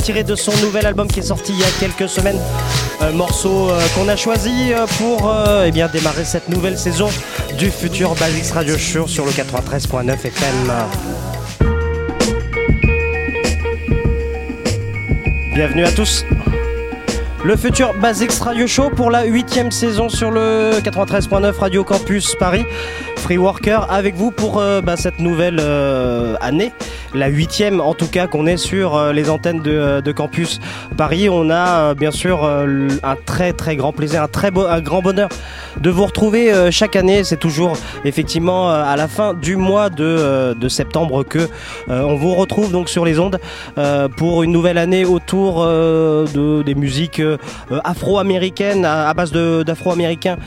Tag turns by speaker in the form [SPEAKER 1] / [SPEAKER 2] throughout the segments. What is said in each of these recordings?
[SPEAKER 1] Tiré de son nouvel album qui est sorti il y a quelques semaines. Un morceau euh, qu'on a choisi euh, pour euh, eh bien, démarrer cette nouvelle saison du futur Basics Radio Show sur le 93.9 FM. Bienvenue à tous. Le futur Basics Radio Show pour la huitième saison sur le 93.9 Radio Campus Paris. Free Worker avec vous pour euh, bah, cette nouvelle euh, année, la huitième en tout cas qu'on est sur euh, les antennes de, Campus Paris. On a bien sûr un très très grand plaisir, un très beau, un grand bonheur de vous retrouver chaque année. C'est toujours effectivement à la fin du mois de, septembre que on vous retrouve donc sur les ondes pour une nouvelle année autour de, des musiques afro-américaines à, à base d'afro-américains,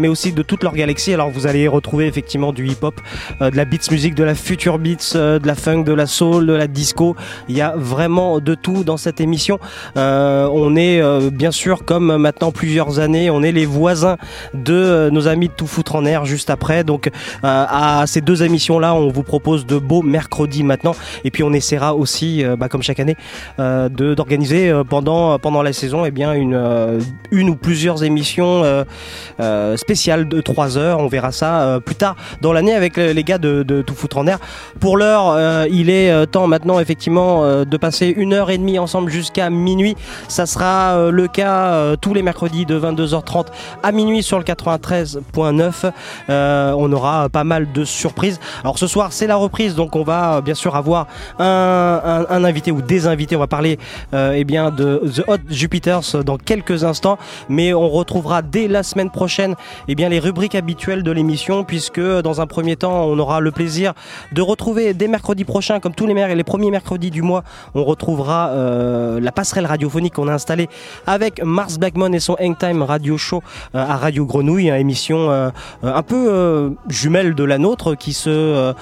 [SPEAKER 1] mais aussi de toute leur galaxie. Alors vous allez retrouver effectivement du hip-hop, euh, de la beats music, de la future beats, euh, de la funk, de la soul, de la disco. Il y a vraiment de tout dans cette émission. Euh, on est bien sûr comme maintenant plusieurs années, on est les voisins de nos amis de Tout Foutre en Air juste après. Donc à ces deux émissions là, on vous propose de beaux mercredis maintenant. Et puis on essaiera aussi, bah, comme chaque année, d'organiser pendant pendant la saison, eh bien une une ou plusieurs émissions spéciales de 3 heures. On verra ça plus tard dans l'année avec le- les gars de, Tout Foutre en Air. Pour l'heure, euh, il est euh, temps maintenant effectivement euh, de passer une heure et demie ensemble jusqu'à minuit. Ça sera le cas tous les mercredis de 22h30 à minuit sur le 93.9. Euh, on aura pas mal de surprises. Alors ce soir c'est la reprise, donc on va bien sûr avoir un, invité ou des invités. On va parler eh bien de The Hot Jupiters dans quelques instants, mais on retrouvera dès la semaine prochaine eh bien les rubriques habituelles de l'émission, puisque dans un premier temps on aura le plaisir de retrouver dès mercredi prochain, comme tous les, mer- les premiers mercredis du mois, on retrouvera euh, la passerelle radiophonique qu'on a installée avec Mars Blackmon et son Hangtime Radio Show euh, à Radio Grenouille, une émission euh, un peu jumelle de la nôtre qui se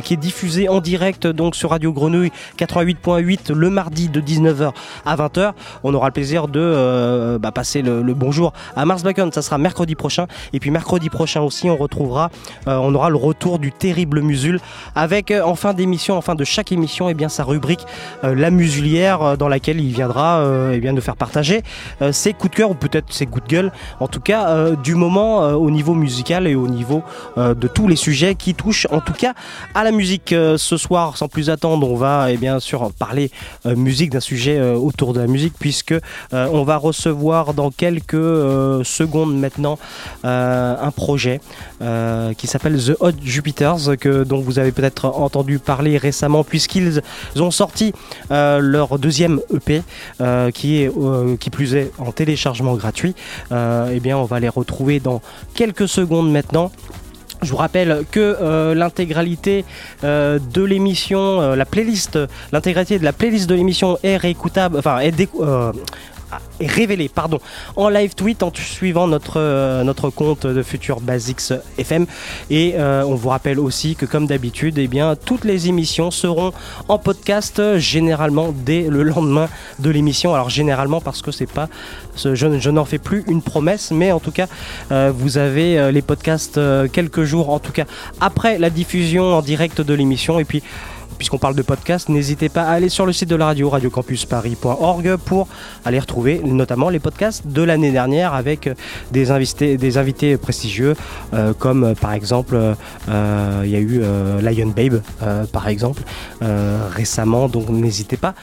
[SPEAKER 1] qui est diffusée en direct donc sur Radio Grenouille 88.8 le mardi de 19h à 20h. On aura le plaisir de bah, passer le, bonjour à Mars Blackmon, ça sera mercredi prochain et puis mercredi prochain aussi on retrouvera on aura le retour du terrible Musul avec euh, en fin d'émission, en fin de chaque émission, et bien sa rubrique euh, La Musulière, euh, dans laquelle il viendra euh, eh bien de faire partager euh, ses coups de cœur ou peut-être ses coups de gueule, en tout cas euh, du moment euh, au niveau musical et au niveau euh, de tous les sujets qui touchent en tout cas à la musique. Euh, ce soir, sans plus attendre, on va et bien sûr parler euh, musique d'un sujet euh, autour de la musique puisque euh, on va recevoir dans quelques euh, secondes maintenant euh, un projet euh, qui s'appelle The Hot Jupiters, que, dont vous avez peut-être entendu parler récemment, puisqu'ils ont sorti euh, leur deuxième EP, euh, qui est euh, qui plus est en téléchargement gratuit. Eh bien, on va les retrouver dans quelques secondes maintenant. Je vous rappelle que l'intégralité de l'émission, la playlist, l'intégralité de la playlist de l'émission est réécoutable, enfin est, révélée, pardon, en live tweet en suivant notre euh, notre compte de Future Basics FM. Et euh, on vous rappelle aussi que comme d'habitude, eh bien toutes les émissions seront en podcast euh, généralement dès le lendemain de l'émission. Alors généralement parce que c'est pas, je, je n'en fais plus une promesse, mais en tout cas vous avez les podcasts quelques jours, en tout cas après la diffusion en direct de l'émission. Et puis puisqu'on parle de podcast, n'hésitez pas à aller sur le site de la radio, radiocampusparis.org, pour aller retrouver notamment les podcasts de l'année dernière avec des invités, prestigieux, euh, comme euh, par exemple, euh, il y a eu Lion Babe, par exemple, récemment, donc n'hésitez pas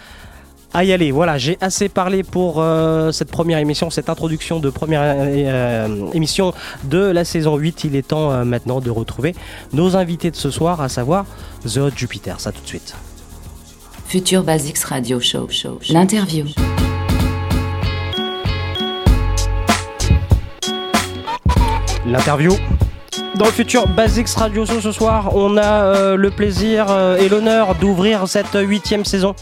[SPEAKER 1] à y aller. Voilà, j'ai assez parlé pour euh, cette première émission, cette introduction de première euh, émission de la saison 8. Il est temps euh, maintenant de retrouver nos invités de ce soir, à savoir The Hot Jupiter. Ça tout de suite.
[SPEAKER 2] Future Basics Radio Show. show, show. L'interview.
[SPEAKER 1] L'interview. Dans le futur Basics Radio Show ce soir, on a euh, le plaisir euh, et l'honneur d'ouvrir cette huitième saison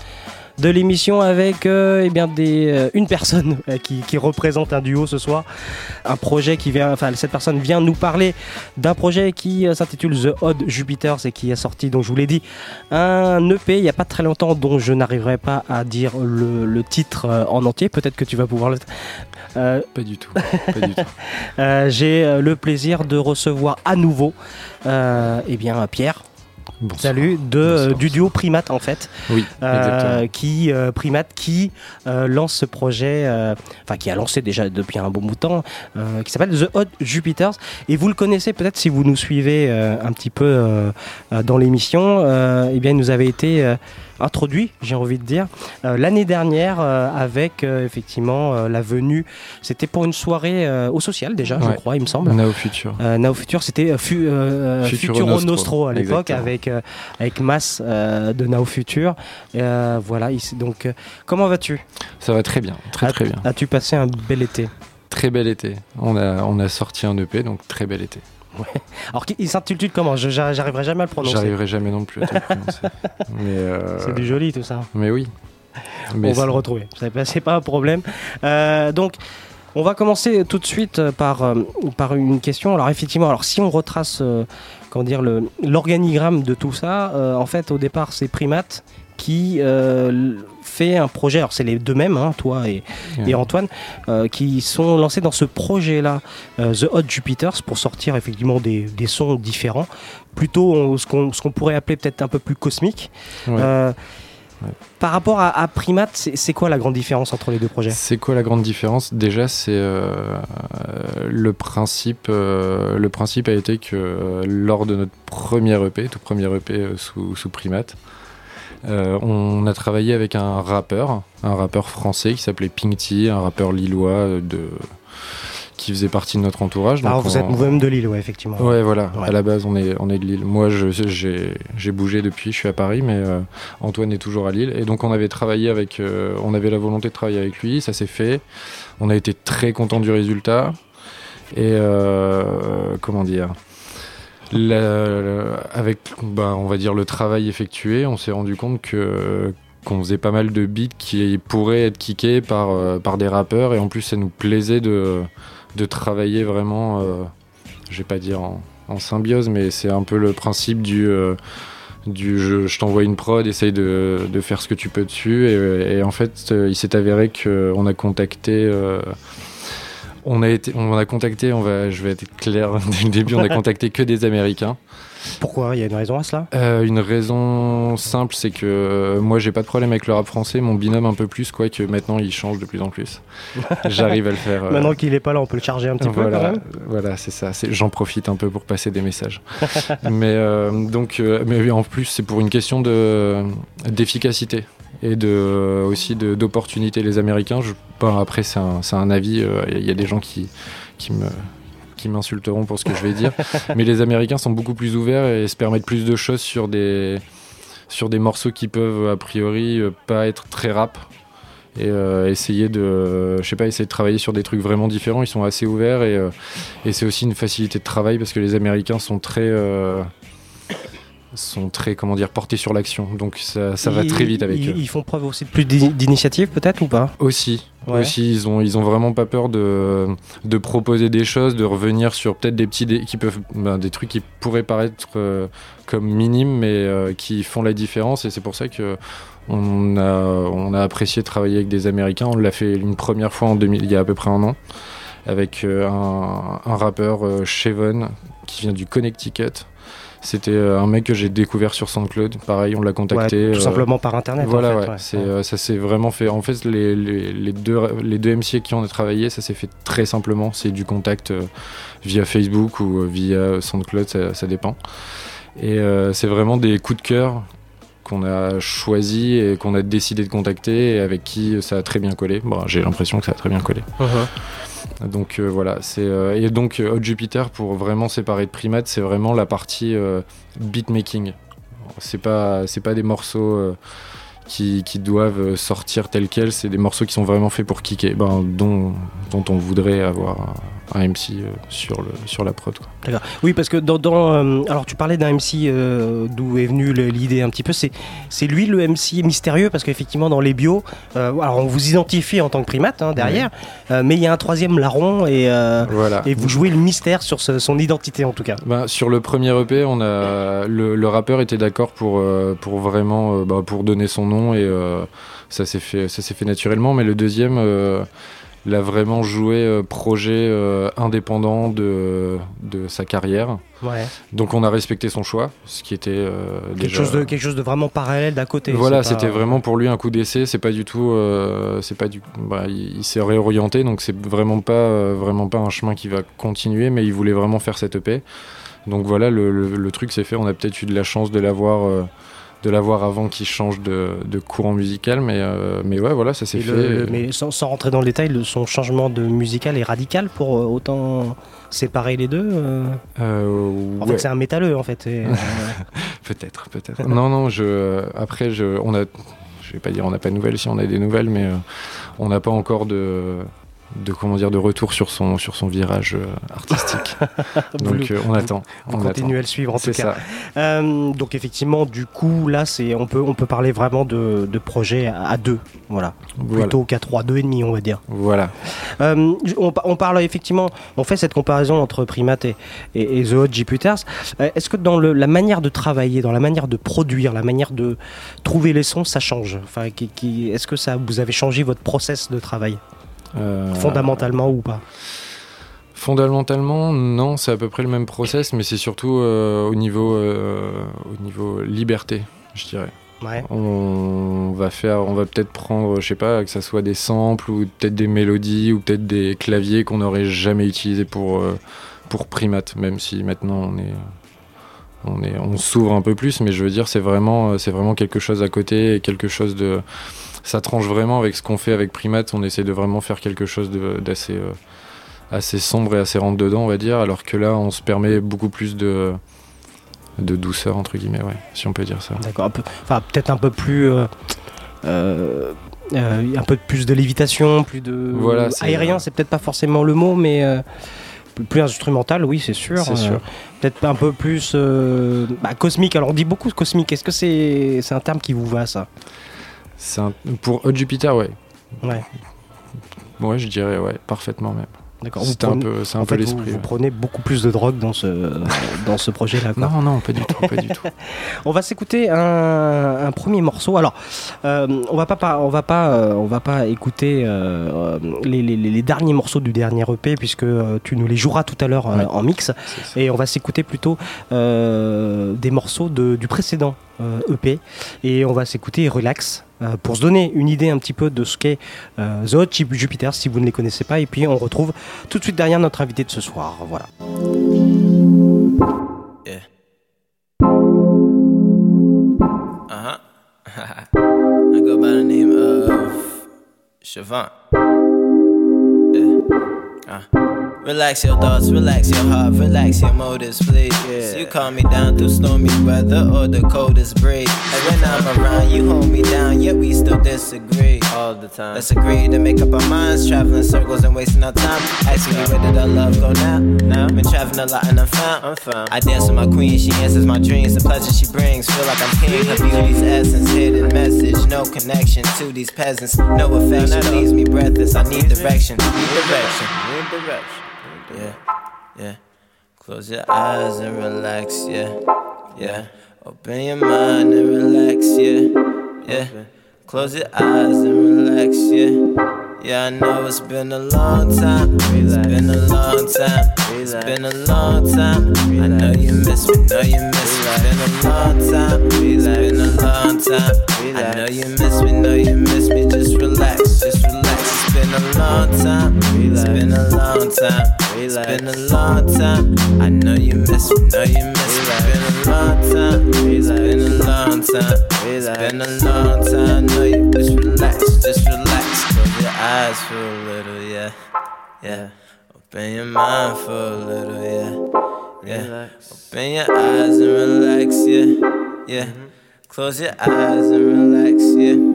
[SPEAKER 1] de l'émission avec euh, eh bien des, euh, une personne euh, qui, qui représente un duo ce soir. Un projet qui vient, enfin cette personne vient nous parler d'un projet qui s'intitule The Odd Jupiters et qui a sorti, donc je vous l'ai dit, un EP il n'y a pas très longtemps dont je n'arriverai pas à dire le, le titre en entier. Peut-être que tu vas pouvoir le. Euh,
[SPEAKER 3] Pas du tout. Pas du tout.
[SPEAKER 1] euh, J'ai le plaisir de recevoir à nouveau euh, eh bien, Pierre. Salut de euh, du duo Primate en fait.
[SPEAKER 4] Oui,
[SPEAKER 1] Euh, qui euh, Primate qui euh, lance ce projet, euh, enfin qui a lancé déjà depuis un bon bout de temps, euh, qui s'appelle The Hot Jupiters. Et vous le connaissez peut-être si vous nous suivez euh, un petit peu dans l'émission. Euh, eh bien, il nous avait été euh, introduit, j'ai envie de dire, euh, l'année dernière euh, avec euh, effectivement la venue. C'était pour une soirée au social déjà, je crois, il me semble.
[SPEAKER 4] Nao Future.
[SPEAKER 1] Euh, Nao Future, c'était fu-
[SPEAKER 4] Futuro Nostro,
[SPEAKER 1] Nostro, à l'époque avec avec Mas euh, de Nao Future. Euh, voilà, donc comment vas-tu?
[SPEAKER 4] Ça va très bien, très très bien.
[SPEAKER 1] As-tu passé un bel été?
[SPEAKER 4] Très bel été. On a, on a sorti un EP, donc très bel été.
[SPEAKER 1] Alors il s'intitule comment? J'arriverai jamais à le prononcer.
[SPEAKER 4] J'arriverai jamais non plus à le prononcer. Euh,
[SPEAKER 1] C'est du joli tout ça.
[SPEAKER 4] Mais oui. Mais
[SPEAKER 1] on va le retrouver. C'est pas, un problème. Euh, donc. On va commencer tout de suite par, euh, par une question. Alors effectivement, alors si on retrace euh, comment dire le- l'organigramme de tout ça, en fait au départ c'est Primate qui euh, fait un projet. Alors c'est les deux mêmes, hein, toi et, Antoine, euh, qui sont lancés dans ce projet-là, euh, The Hot Jupiters, pour sortir effectivement des, des sons différents, plutôt ce qu'on pourrait appeler peut-être un peu plus cosmique.
[SPEAKER 4] Ouais.
[SPEAKER 1] Par rapport à, à Primate, c'est quoi la grande différence entre les deux projets?
[SPEAKER 4] C'est quoi la grande différence? Déjà, c'est euh, le principe. euh, le principe a été que euh, lors de notre premier EP, tout premier EP sous, sous Primate, euh, on a travaillé avec un rappeur, un rappeur français qui s'appelait Pink T, un rappeur lillois euh, de qui faisait partie de notre entourage.
[SPEAKER 1] Alors
[SPEAKER 4] Donc,
[SPEAKER 1] vous êtes vous-même de Lille, ouais, effectivement.
[SPEAKER 4] Ouais, voilà.
[SPEAKER 1] Ouais.
[SPEAKER 4] À la base, on est, on est de Lille. Moi, je- j'ai j'ai bougé depuis, je suis à Paris, mais euh, Antoine est toujours à Lille. Et donc, on avait travaillé avec, euh, on avait la volonté de travailler avec lui, ça s'est fait. On a été très content du résultat. Et euh, comment dire? Avec, bah, on va dire, le travail effectué, on s'est rendu compte que qu'on faisait pas mal de beats qui pourraient être kickés par, euh, par des rappeurs et en plus ça nous plaisait de, de travailler vraiment euh, je vais pas dire en, symbiose, mais c'est un peu le principe du, euh, du je, je t'envoie une prod, essaye de, de faire ce que tu peux dessus. Et, et en fait, euh, il s'est avéré qu'on a contacté. On a été, on a contacté, on va, je vais être clair dès le début, on a contacté que des Américains.
[SPEAKER 1] Pourquoi? Il y a une raison à cela?
[SPEAKER 4] Euh, une raison simple, c'est que euh, moi j'ai pas de problème avec le rap français, mon binôme un peu plus, quoique maintenant il change de plus en plus. J'arrive à le faire. euh,
[SPEAKER 1] Maintenant qu'il est pas là, on peut le charger un petit peu
[SPEAKER 4] voilà,
[SPEAKER 1] quand même.
[SPEAKER 4] voilà, c'est ça. J'en profite un peu pour passer des messages. mais donc, mais en plus, c'est pour une question de d'efficacité et de aussi de- d'opportunité. Les Américains, je, après c'est un, avis. euh, Il y a des gens qui qui me qui m'insulteront pour ce que je vais dire, mais les Américains sont beaucoup plus ouverts et se permettent plus de choses sur des sur des morceaux qui peuvent a priori euh, pas être très rap et euh, essayer de je sais pas essayer de travailler sur des trucs vraiment différents ils sont assez ouverts et, euh, et c'est aussi une facilité de travail parce que les américains sont très sont très comment dire portés sur l'action. Donc ça, ça va très vite avec
[SPEAKER 1] ils,
[SPEAKER 4] eux.
[SPEAKER 1] Ils font preuve aussi de plus d'ini- d'initiative peut-être ou pas?
[SPEAKER 4] Aussi.
[SPEAKER 1] Ouais.
[SPEAKER 4] aussi ils ont ils ont vraiment pas peur de de proposer des choses de revenir sur peut-être des petits qui peuvent ben, des trucs qui pourraient paraître euh, comme minimes mais euh, qui font la différence. Et c'est pour ça que on a on a apprécié travailler avec des américains. On l'a fait une première fois en 2000 il y a à peu près un an avec euh, un, un rappeur Chevon qui vient du Connecticut c'était euh, un mec que j'ai découvert sur SoundCloud pareil on l'a contacté
[SPEAKER 1] Ouais, tout
[SPEAKER 4] euh,
[SPEAKER 1] simplement par internet. en
[SPEAKER 4] voilà,
[SPEAKER 1] fait,
[SPEAKER 4] ouais.
[SPEAKER 1] ouais.
[SPEAKER 4] C'est,
[SPEAKER 1] Ouais.
[SPEAKER 4] euh, ça s'est vraiment fait. En fait, les, les, les deux, les deux MC qui ont travaillé, ça s'est fait très simplement. C'est du contact euh, via Facebook ou via SoundCloud, ça, ça dépend. Et euh, c'est vraiment des coups de cœur qu'on a choisi et qu'on a décidé de contacter et avec qui ça a très bien collé. Bon, j'ai l'impression que ça a très bien collé.
[SPEAKER 1] Mhm.
[SPEAKER 4] Donc euh, voilà, c'est euh, et donc euh, Hot Jupiter pour vraiment séparer de Primate, c'est vraiment la partie beatmaking. C'est pas c'est pas des morceaux qui, doivent sortir tels quels, c'est des morceaux qui sont vraiment faits pour kicker, ben, dont, on voudrait avoir un, MC sur la prod.
[SPEAKER 1] D'accord. Oui, parce que dans, dans, euh, alors tu parlais d'un MC euh, d'où est venue l'idée un petit peu. C'est c'est lui le MC mystérieux parce qu'effectivement dans les bios, euh, alors on vous identifie en tant que primate hein, derrière, euh, mais il y a un troisième larron et euh,
[SPEAKER 4] Voilà.
[SPEAKER 1] et vous jouez le mystère sur ce- son identité en tout cas.
[SPEAKER 4] Ben, sur le premier EP, on a le, le rappeur était d'accord pour euh, pour vraiment bah, pour donner son nom et euh, ça s'est fait ça s'est fait naturellement. Mais le deuxième, euh, Il a vraiment joué euh, projet euh, indépendant de, de sa carrière.
[SPEAKER 1] Ouais.
[SPEAKER 4] Donc on a respecté son choix, ce qui était euh,
[SPEAKER 1] Quelque,
[SPEAKER 4] déjà-
[SPEAKER 1] chose de, quelque chose de vraiment parallèle d'à côté.
[SPEAKER 4] Voilà,
[SPEAKER 1] pas-
[SPEAKER 4] c'était vraiment pour lui un coup d'essai. C'est pas du tout, euh, c'est pas du, bah, il, il s'est réorienté, donc c'est vraiment pas, euh, vraiment pas un chemin qui va continuer, mais il voulait vraiment faire cette EP. Donc voilà, le, le- le truc s'est fait. On a peut-être eu de la chance de l'avoir, de l'avoir avant qu'il change de, de courant musical, mais, euh, mais ouais, voilà, ça s'est fait.
[SPEAKER 1] le- mais sans, sans rentrer dans le détail, le- son changement de musical est radical pour euh, autant séparer les deux. euh En
[SPEAKER 4] ouais.
[SPEAKER 1] fait, c'est un métalleux en fait.
[SPEAKER 4] peut-être, peut-être. non, non, je, après, je, on a, je vais pas dire on n'a pas de nouvelles, si on a des nouvelles, mais on n'a pas encore de, de comment dire, de retour sur son, sur son virage euh, artistique. Donc euh, on attend. on
[SPEAKER 1] continuez
[SPEAKER 4] attend.
[SPEAKER 1] à le suivre en tout cas.
[SPEAKER 4] ça.
[SPEAKER 1] Euh, donc effectivement, du coup, là, c'est on peut on peut parler vraiment de, de projet à, deux, voilà,
[SPEAKER 4] Voilà.
[SPEAKER 1] plutôt qu'à trois, deux et demi, on va dire.
[SPEAKER 4] Voilà.
[SPEAKER 1] Euh, on, pa- on parle effectivement, on fait cette comparaison entre Primate et, et, et The Hot Jupiters. Est-ce que dans le- la manière de travailler, dans la manière de produire, la manière de trouver les sons, ça change? Enfin, qui- qui- Est-ce que ça, vous avez changé votre process de travail? Fondamentalement ou pas
[SPEAKER 4] Fondamentalement, non, c'est à peu près le même process, mais c'est surtout euh, au niveau, euh, au niveau liberté, je dirais.
[SPEAKER 1] Ouais.
[SPEAKER 4] On va faire, on va peut-être prendre, je sais pas, que ça soit des samples ou peut-être des mélodies ou peut-être des claviers qu'on n'aurait jamais utilisés pour euh, pour Primate, même si maintenant on est on est on s'ouvre un peu plus, mais je veux dire c'est vraiment euh, c'est vraiment quelque chose à côté et quelque chose de ça tranche vraiment avec ce qu'on fait avec Primate. On essaie de vraiment faire quelque chose d'assez euh, assez sombre et assez rentre dedans, on va dire, alors que là on se permet beaucoup plus de de douceur entre guillemets, ouais, si on peut dire ça.
[SPEAKER 1] D'accord. un peu- Enfin, peut-être un peu plus. euh, euh, un peu plus de lévitation, plus de.
[SPEAKER 4] Voilà,
[SPEAKER 1] aérien, c'est peut-être pas forcément le mot, mais. plus- instrumental, oui, c'est sûr.
[SPEAKER 4] C'est sûr.
[SPEAKER 1] Peut-être un peu plus euh, bah, cosmique. Alors, on dit beaucoup cosmique. Est-ce que c'est c'est un terme qui vous va, ça?
[SPEAKER 4] Un- pour Hot Jupiter, ouais.
[SPEAKER 1] Ouais.
[SPEAKER 4] Ouais, je dirais, ouais, parfaitement même.
[SPEAKER 1] D'accord.
[SPEAKER 4] C'est un peu, c'est un peu
[SPEAKER 1] vous-
[SPEAKER 4] l'esprit.
[SPEAKER 1] Vous, prenez beaucoup plus de drogue dans ce, dans ce projet-là.
[SPEAKER 4] Non, non, pas du tout, pas du tout.
[SPEAKER 1] On va s'écouter un, un premier morceau. Alors, euh, on va pas, on va pas, euh, on va pas écouter euh, les, les- les derniers morceaux du dernier EP puisque tu nous les joueras tout à l'heure
[SPEAKER 4] Ouais.
[SPEAKER 1] en mix. Et on va s'écouter plutôt des morceaux de- du précédent EP. Et on va s'écouter Relax. euh, pour se donner une idée un petit peu de ce qu'est euh, The Hot Chip Jupiter si vous ne les connaissez pas et puis on retrouve tout de suite derrière notre invité de ce soir voilà
[SPEAKER 5] Uh huh. I go by the name of Siobhan. Yeah. Uh. Relax your thoughts, relax your heart, relax your motives, please. So you calm me down through stormy weather or the coldest breeze. And when I'm around, you hold me down, yet we still disagree. All the time. Let's agree to make up our minds, traveling circles and wasting our time. Asking me where did our love go now? Now been traveling a lot and I'm found. I'm found. I dance with my queen, she answers my dreams. The pleasure she brings, feel like I'm king. Her beauty's essence, hidden message, no connection to these peasants. No affection leaves me breathless. I need direction, need direction, need direction. Yeah, yeah. Close your eyes and relax, yeah, yeah. Open your mind and relax, yeah, yeah. Close your eyes and relax, yeah. Yeah, I know it's been a long time. It's been a long time. It's been a long time. I know you miss me, know you miss me. It's been a long time. It's been a long time. I know you miss me, know you miss me. Just relax, just relax. It's been a long time. It's been a long time. It's been a long time. I know you miss me, know you miss me. It's been a long time. It's been a long time. It's been a long time. Know you just relax, just relax. Close your eyes for a little, yeah, yeah. Open your mind for a little, yeah, yeah. Open your eyes and relax, yeah, yeah. Mm-hmm. Close your eyes and relax, yeah.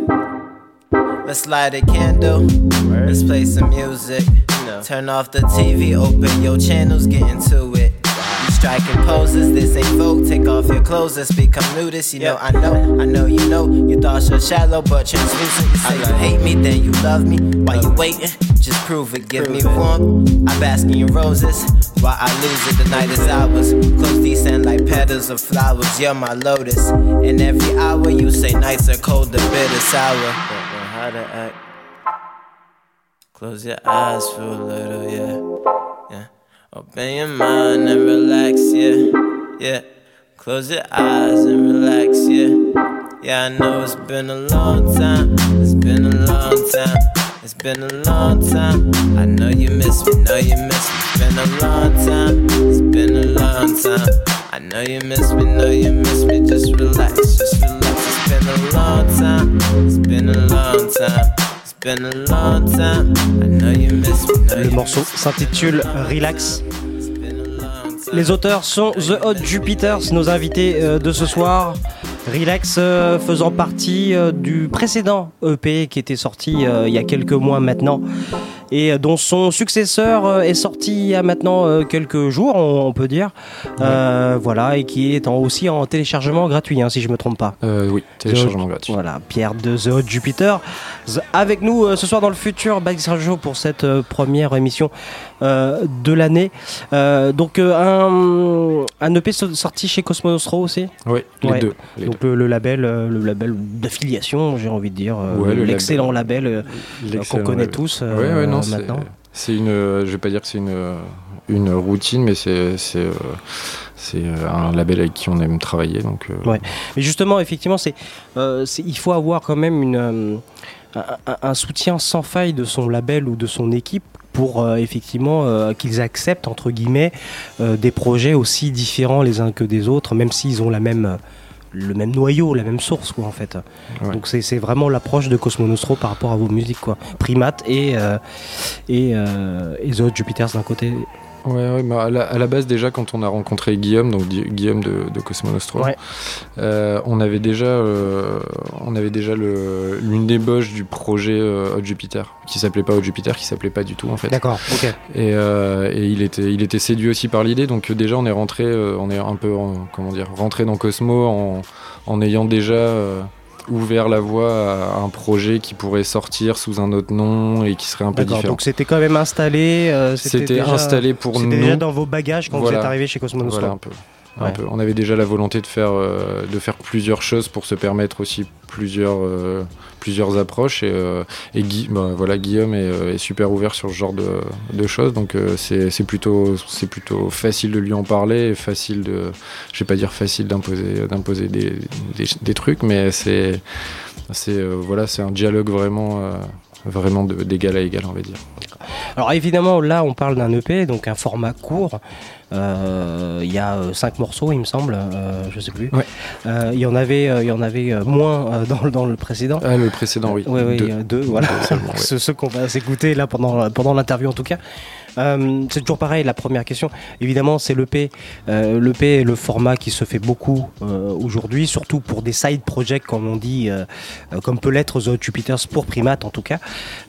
[SPEAKER 5] Let's light a candle. Let's play some music. Turn off the TV, open your channels, get into it. You striking poses, this ain't folk. Take off your clothes, let's become nudists. You know, I know, I know, you know. Your thoughts are shallow, but translucent. You say you hate me, then you love me. While you waiting, just prove it. Give me warmth. I bask in your roses. While I lose it, the night is ours. Close these descend like petals of flowers. You're my lotus. And every hour you say nights are cold, the bitter sour. To act. Close your eyes for a little, yeah. Yeah. Open your mind and relax, yeah. Yeah. Close your eyes and relax, yeah. Yeah, I know it's been a long time. It's been a long time. It's been a long time. I know you miss me, know you miss me. It's been a long time. It's been a long time. I know you miss me, know you miss me. Just relax, just relax. It's been a long time. It's been a long time. It's been a long time. I know you miss me, know
[SPEAKER 1] Le morceau s'intitule Relax. Les auteurs sont The Hot Jupiters, nos invités euh, de ce soir. Relax euh, faisant partie euh, du précédent EP qui était sorti il y a quelques mois maintenant et dont son successeur euh, est sorti il y a maintenant euh, quelques jours, on, on peut dire. Euh, voilà, et qui est en- aussi en téléchargement gratuit, hein, si je me trompe pas.
[SPEAKER 4] Euh, oui, téléchargement gratuit.
[SPEAKER 1] Voilà, Pierre de The Hot Jupiter. Avec nous euh, ce soir dans le futur Bax Radio pour cette première émission de l'année. Euh, donc euh, un, un EP so- sorti chez Cosmonostro aussi?
[SPEAKER 4] Oui, les
[SPEAKER 1] Ouais.
[SPEAKER 4] deux. les
[SPEAKER 1] donc le, le label, euh, le label d'affiliation, j'ai envie de dire, euh,
[SPEAKER 4] le
[SPEAKER 1] l'excellent label, euh, qu'on connaît
[SPEAKER 4] label.
[SPEAKER 1] tous euh,
[SPEAKER 4] Ouais, non,
[SPEAKER 1] maintenant.
[SPEAKER 4] C'est une, euh, je vais pas dire que c'est une, euh, une routine, mais c'est c'est euh, euh, un label avec qui on aime travailler. Donc, euh,
[SPEAKER 1] Ouais. Mais justement, effectivement, c'est, euh, il faut avoir quand même une, euh, un, un- un soutien sans faille de son label ou de son équipe pour euh, effectivement euh, qu'ils acceptent entre guillemets euh, des projets aussi différents les uns que des autres, même s'ils ont la même le même noyau, la même source quoi en fait.
[SPEAKER 4] Ouais.
[SPEAKER 1] Donc c'est, vraiment l'approche de Cosmo Nostro par rapport à vos musiques quoi. Primate et et, et The Jupiters d'un côté.
[SPEAKER 4] Ouais, ouais, bah, à, la, à la base déjà quand on a rencontré Guillaume, donc Guillaume de, de Cosmo Nostro,
[SPEAKER 1] Ouais.
[SPEAKER 4] euh, on avait déjà, euh, on avait déjà le- l'une débauche du projet euh, Hot Jupiter, qui s'appelait pas Hot Jupiter, qui s'appelait pas du tout en fait.
[SPEAKER 1] D'accord. Ok.
[SPEAKER 4] Et, euh, et il était, il était séduit aussi par l'idée, donc déjà on est rentré, on est un peu, en- comment dire, rentré dans Cosmo en, en ayant déjà ouvert la voie à un projet qui pourrait sortir sous un autre nom et qui serait un peu différent.
[SPEAKER 1] Donc c'était quand même installé. euh,
[SPEAKER 4] C'était
[SPEAKER 1] déjà-
[SPEAKER 4] installé pour
[SPEAKER 1] C'était
[SPEAKER 4] nous.
[SPEAKER 1] déjà dans vos bagages quand
[SPEAKER 4] Voilà.
[SPEAKER 1] vous êtes arrivé chez Cosmo Nostro.
[SPEAKER 4] Voilà un peu. Un
[SPEAKER 1] Ouais.
[SPEAKER 4] peu. On avait déjà la volonté de faire, euh, de faire plusieurs choses pour se permettre aussi plusieurs, euh, plusieurs approches. Et, euh, et Guy, bah, voilà, Guillaume est, est super ouvert sur ce genre de, de choses. Donc c'est plutôt, facile de lui en parler et facile de, je vais pas dire facile d'imposer des, des, des trucs, mais c'est voilà, un dialogue vraiment, vraiment d'égal à égal, on va dire.
[SPEAKER 1] Alors évidemment, là, on parle d'un EP, donc un format court. Euh, Il y a euh, cinq morceaux, il me semble. euh, je sais plus.
[SPEAKER 4] Ouais.
[SPEAKER 1] Euh, Il y en avait, euh, il y en avait moins euh, dans, le- dans le précédent.
[SPEAKER 4] Ah, le précédent, oui.
[SPEAKER 1] Oui, oui,
[SPEAKER 4] Deux.
[SPEAKER 1] deux, voilà.
[SPEAKER 4] Deux seulement, ouais.
[SPEAKER 1] ceux qu'on va s'écouter là pendant, pendant l'interview en tout cas. Euh, c'est toujours pareil, la première question. Évidemment, c'est l'EP. Euh, L'EP est le format qui se fait beaucoup euh, aujourd'hui, surtout pour des side projects, comme on dit, euh, euh, comme peut l'être The Jupiters pour Primate en tout cas.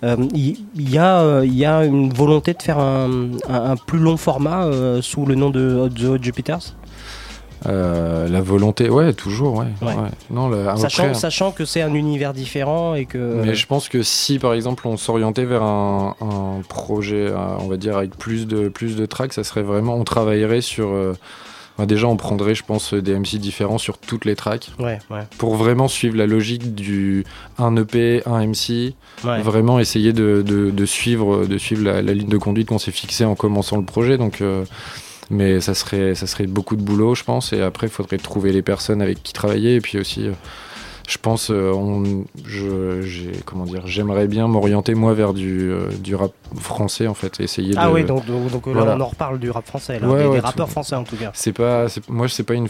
[SPEAKER 1] Euh, Il il y, a, y a une volonté de faire un, un- un plus long format sous le nom de The Jupiters?
[SPEAKER 4] Euh, la volonté, ouais, toujours, ouais.
[SPEAKER 1] Ouais.
[SPEAKER 4] ouais. Non, le-
[SPEAKER 1] sachant,
[SPEAKER 4] après,
[SPEAKER 1] sachant que c'est un univers différent et que.
[SPEAKER 4] Mais je pense que si, par exemple, on s'orientait vers un, un projet, euh, on va dire, avec plus de, plus de tracks, ça serait vraiment, on travaillerait sur... euh, bah, déjà, on prendrait, je pense, des MC différents sur toutes les tracks.
[SPEAKER 1] Ouais, ouais.
[SPEAKER 4] Pour vraiment suivre la logique du un EP, un MC.
[SPEAKER 1] Ouais.
[SPEAKER 4] Vraiment essayer de, de- de suivre, de suivre la, la ligne de conduite qu'on s'est fixée en commençant le projet. Donc... euh, mais ça serait, ça serait beaucoup de boulot, je pense. Et après, il faudrait trouver les personnes avec qui travailler. Et puis aussi, euh, je pense, euh, on, je, j'ai, comment dire, j'aimerais bien m'orienter moi vers du, euh, du rap français en fait, essayer
[SPEAKER 1] Ah
[SPEAKER 4] de.
[SPEAKER 1] oui, donc, là, on en reparle du rap français, là,
[SPEAKER 4] Ouais,
[SPEAKER 1] des, rappeurs
[SPEAKER 4] tout-
[SPEAKER 1] français en tout cas.
[SPEAKER 4] C'est pas, moi c'est pas une,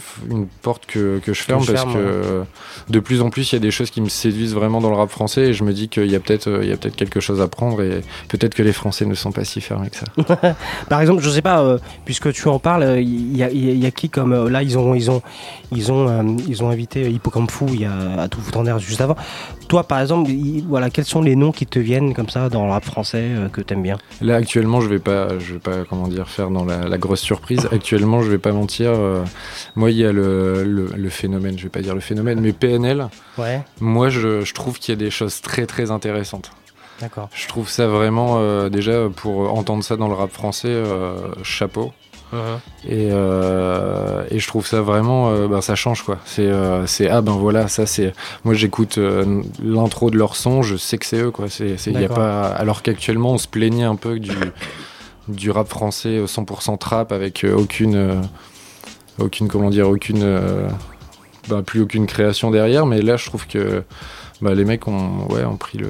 [SPEAKER 4] porte que, que je ferme parce
[SPEAKER 1] ferme,
[SPEAKER 4] que euh, de plus en plus il y a des choses qui me séduisent vraiment dans le rap français et je me dis qu'il y a peut-être, il y a peut-être quelque chose à prendre et peut-être que les Français ne sont pas si fermés que ça.
[SPEAKER 1] Par exemple, je sais pas, euh, puisque tu en parles, il y, a- il y a- il y a qui comme euh, là ils ont ils ont ils ont euh, ils ont invité Hippocampe Fou il y a à tout foutre en air juste avant. Toi, par exemple, il- voilà, quels sont les noms qui te viennent comme ça dans le rap français euh, que t'aimes bien?
[SPEAKER 4] Là actuellement, je vais pas, je vais pas comment dire faire dans la, la grosse surprise. Actuellement, je vais pas mentir. euh, moi, il y a le, le, le phénomène, je vais pas dire le phénomène, mais PNL.
[SPEAKER 1] Ouais.
[SPEAKER 4] Moi, je, je trouve qu'il y a des choses très très intéressantes.
[SPEAKER 1] D'accord.
[SPEAKER 4] Je trouve ça vraiment euh, déjà pour entendre ça dans le rap français, Et, euh, et je trouve ça vraiment, euh, ben, ça change quoi. C'est, euh, c'est ah ben voilà, ça c'est. Moi j'écoute l'intro de leur son, je sais que c'est eux quoi. C'est, y a pas, alors qu'actuellement on se plaignait un peu du, du rap français euh, 100% trap avec aucune, aucune comment dire, aucune, bah, plus aucune création derrière. Mais là je trouve que bah, les mecs ont, ouais, ont pris le.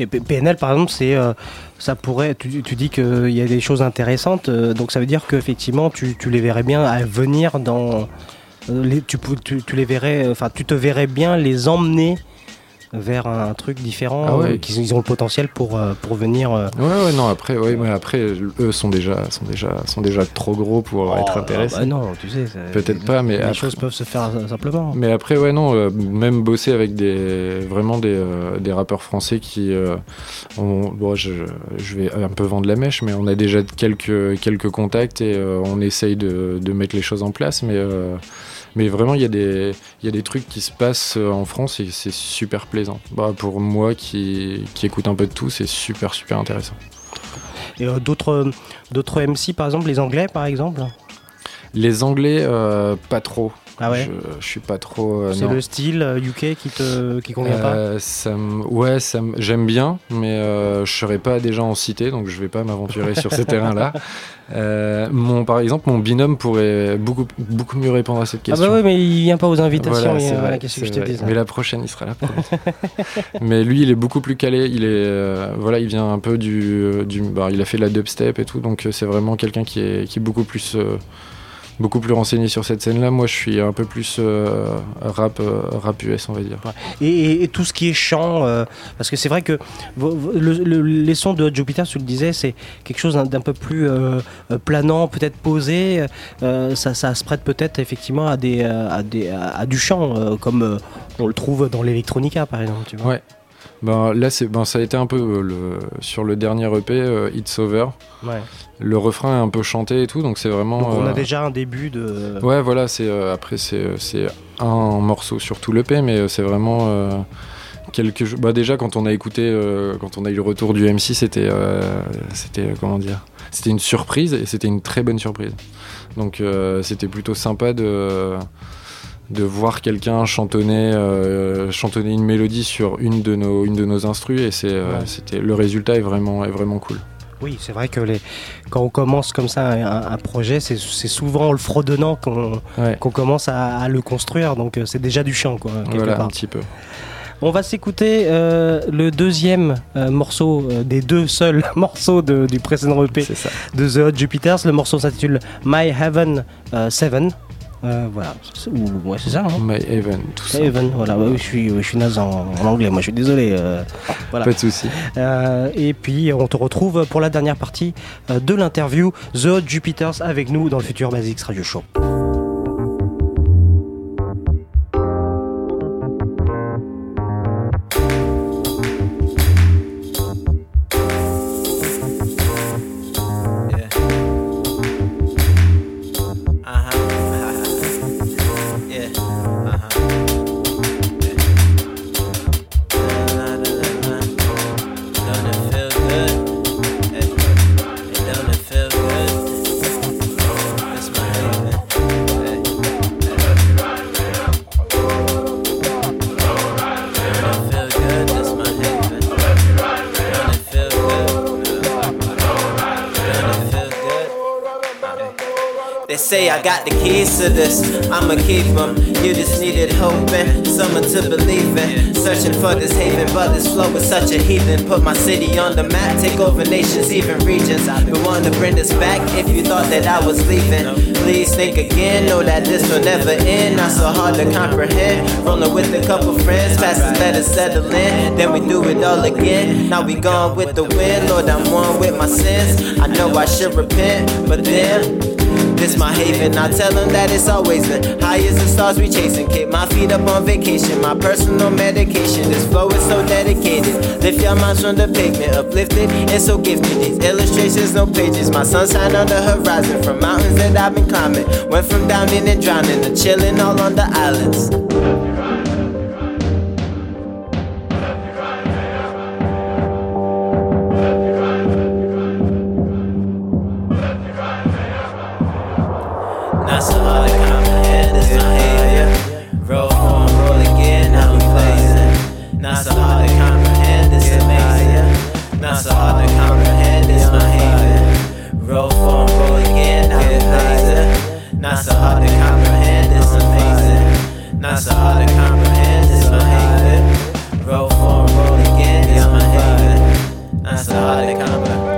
[SPEAKER 1] Et PNL, par exemple, c'est, euh, ça pourrait. Tu, tu dis qu'il y a des choses intéressantes, euh, donc ça veut dire qu'effectivement, tu, tu les verrais bien à venir dans. euh, tu, tu, tu les verrais, enfin, tu te verrais bien les emmener vers un truc différent,
[SPEAKER 4] Ah ouais.
[SPEAKER 1] euh, qu'ils ils ont le potentiel pour, euh, pour venir. euh,
[SPEAKER 4] Ouais, ouais, non, après, ouais, ouais, après, eux sont déjà, sont déjà, sont déjà trop gros pour être intéressés.
[SPEAKER 1] bah non, tu sais,
[SPEAKER 4] Peut-être pas, mais
[SPEAKER 1] les
[SPEAKER 4] après-
[SPEAKER 1] choses peuvent se faire simplement.
[SPEAKER 4] Mais après, ouais, non, même bosser avec des, vraiment des, des rappeurs français qui, ont- bon, je, je vais un peu vendre la mèche, mais on a déjà quelques, quelques contacts et on essaye de, de mettre les choses en place, mais, euh, mais vraiment, il y, a des- il y a des trucs qui se passent euh, en France et c'est super plaisant. Bah, pour moi qui, qui écoute un peu de tout, c'est super, super intéressant.
[SPEAKER 1] Et euh, d'autres, d'autres MC, par exemple, les Anglais, par exemple?
[SPEAKER 4] Les Anglais, euh, pas trop.
[SPEAKER 1] Ah ouais?
[SPEAKER 4] Je, je suis pas trop. euh,
[SPEAKER 1] C'est le style euh, UK qui te qui convient pas?
[SPEAKER 4] Euh, ça ouais, ça j'aime bien, mais euh, je serais pas déjà en cité, donc je vais pas m'aventurer sur ce terrain-là. Euh, mon, par exemple, mon binôme pourrait beaucoup, beaucoup mieux répondre à cette
[SPEAKER 1] Ah
[SPEAKER 4] question.
[SPEAKER 1] bah ouais, mais il vient pas aux invitations.
[SPEAKER 4] Voilà,
[SPEAKER 1] euh,
[SPEAKER 4] vrai,
[SPEAKER 1] que je te dis
[SPEAKER 4] Mais la prochaine, il sera là. mais lui, il est beaucoup plus calé. Il est, euh, voilà, il vient un peu du, du bah, il a fait de la dubstep et tout, donc euh, c'est vraiment quelqu'un qui est, qui est beaucoup plus, euh, beaucoup plus renseigné sur cette scène-là. Moi, je suis un peu plus euh, rap, euh, rap US, on va dire.
[SPEAKER 1] Et, et- et tout ce qui est chant, euh, parce que c'est vrai que le- le- les sons de Jupiter, tu le disais, c'est quelque chose d'un peu plus euh, planant, peut-être posé. ça, ça se prête peut-être effectivement à, des, à, des, à, à du chant, comme on le trouve dans l'Electronica par exemple. Tu vois.
[SPEAKER 4] Ouais. Ben, là, ben, ça a été un peu euh, le, sur le dernier EP, euh, It's Over.
[SPEAKER 1] Ouais.
[SPEAKER 4] Le refrain est un peu chanté et tout, donc c'est vraiment.
[SPEAKER 1] Donc on a
[SPEAKER 4] euh,
[SPEAKER 1] déjà un début de.
[SPEAKER 4] Ouais, voilà, c'est, euh, après, c'est, un morceau sur tout l'EP, mais c'est vraiment. quelque chose- bah, déjà, quand on a écouté, euh, quand on a eu le retour du MC, c'était. euh, c'était euh, comment dire C'était une surprise et c'était une très bonne surprise. Donc c'était plutôt sympa de de voir quelqu'un chantonner, euh, chantonner une mélodie sur une de nos, une de nos instrus et c'est, euh,
[SPEAKER 1] Ouais.
[SPEAKER 4] c'était, le résultat est vraiment, est vraiment cool.
[SPEAKER 1] Oui, c'est vrai que les, quand on commence comme ça un, un projet, c'est c'est souvent en le fredonnant qu'on
[SPEAKER 4] Ouais.
[SPEAKER 1] qu'on commence à, à le construire. Donc euh, c'est déjà du chant, quoi, quelque
[SPEAKER 4] Voilà,
[SPEAKER 1] part.
[SPEAKER 4] un petit peu.
[SPEAKER 1] On va s'écouter euh, le deuxième euh, morceau euh, des deux seuls morceaux de- du précédent EP de The Hot Jupiters. Le morceau s'intitule My Heaven 7. Voilà, C'est- ou- ouais, c'est ça. Hein
[SPEAKER 4] My Heaven, tout ça.
[SPEAKER 1] Heaven, voilà, ouais, je suis, je suis naze en, en anglais, moi je suis désolé. euh, voilà.
[SPEAKER 4] Pas de souci.
[SPEAKER 1] Euh, et puis on te retrouve pour la dernière partie euh, de l'interview The Jupiters avec nous dans le futur Basics Radio Show.
[SPEAKER 5] Keep 'em. You just needed hope and someone to believe in. Searching for this haven, but this flow is such a heathen. Put my city on the map, take over nations, even regions. I've been wanting to bring this back if you thought that I was leaving. Please think again, know that this will never end. Not so hard to comprehend. Rolling with a couple friends, passes let us settle in. Then we do it all again. Now we gone with the wind, Lord, I'm one with my sins. I know I should repent, but then. This my haven, I tell them that it's always been high as the stars we chasing. Keep my feet up on vacation, my personal medication. This flow is so dedicated. Lift your minds from the pavement, uplifted and so gifted. These illustrations, no pages. My sunshine on the horizon from mountains that I've been climbing. Went from drowning and drowning to chilling all on the islands. It's hard to comprehend, it's my. Roll for and roll again, it's my hard to comprehend.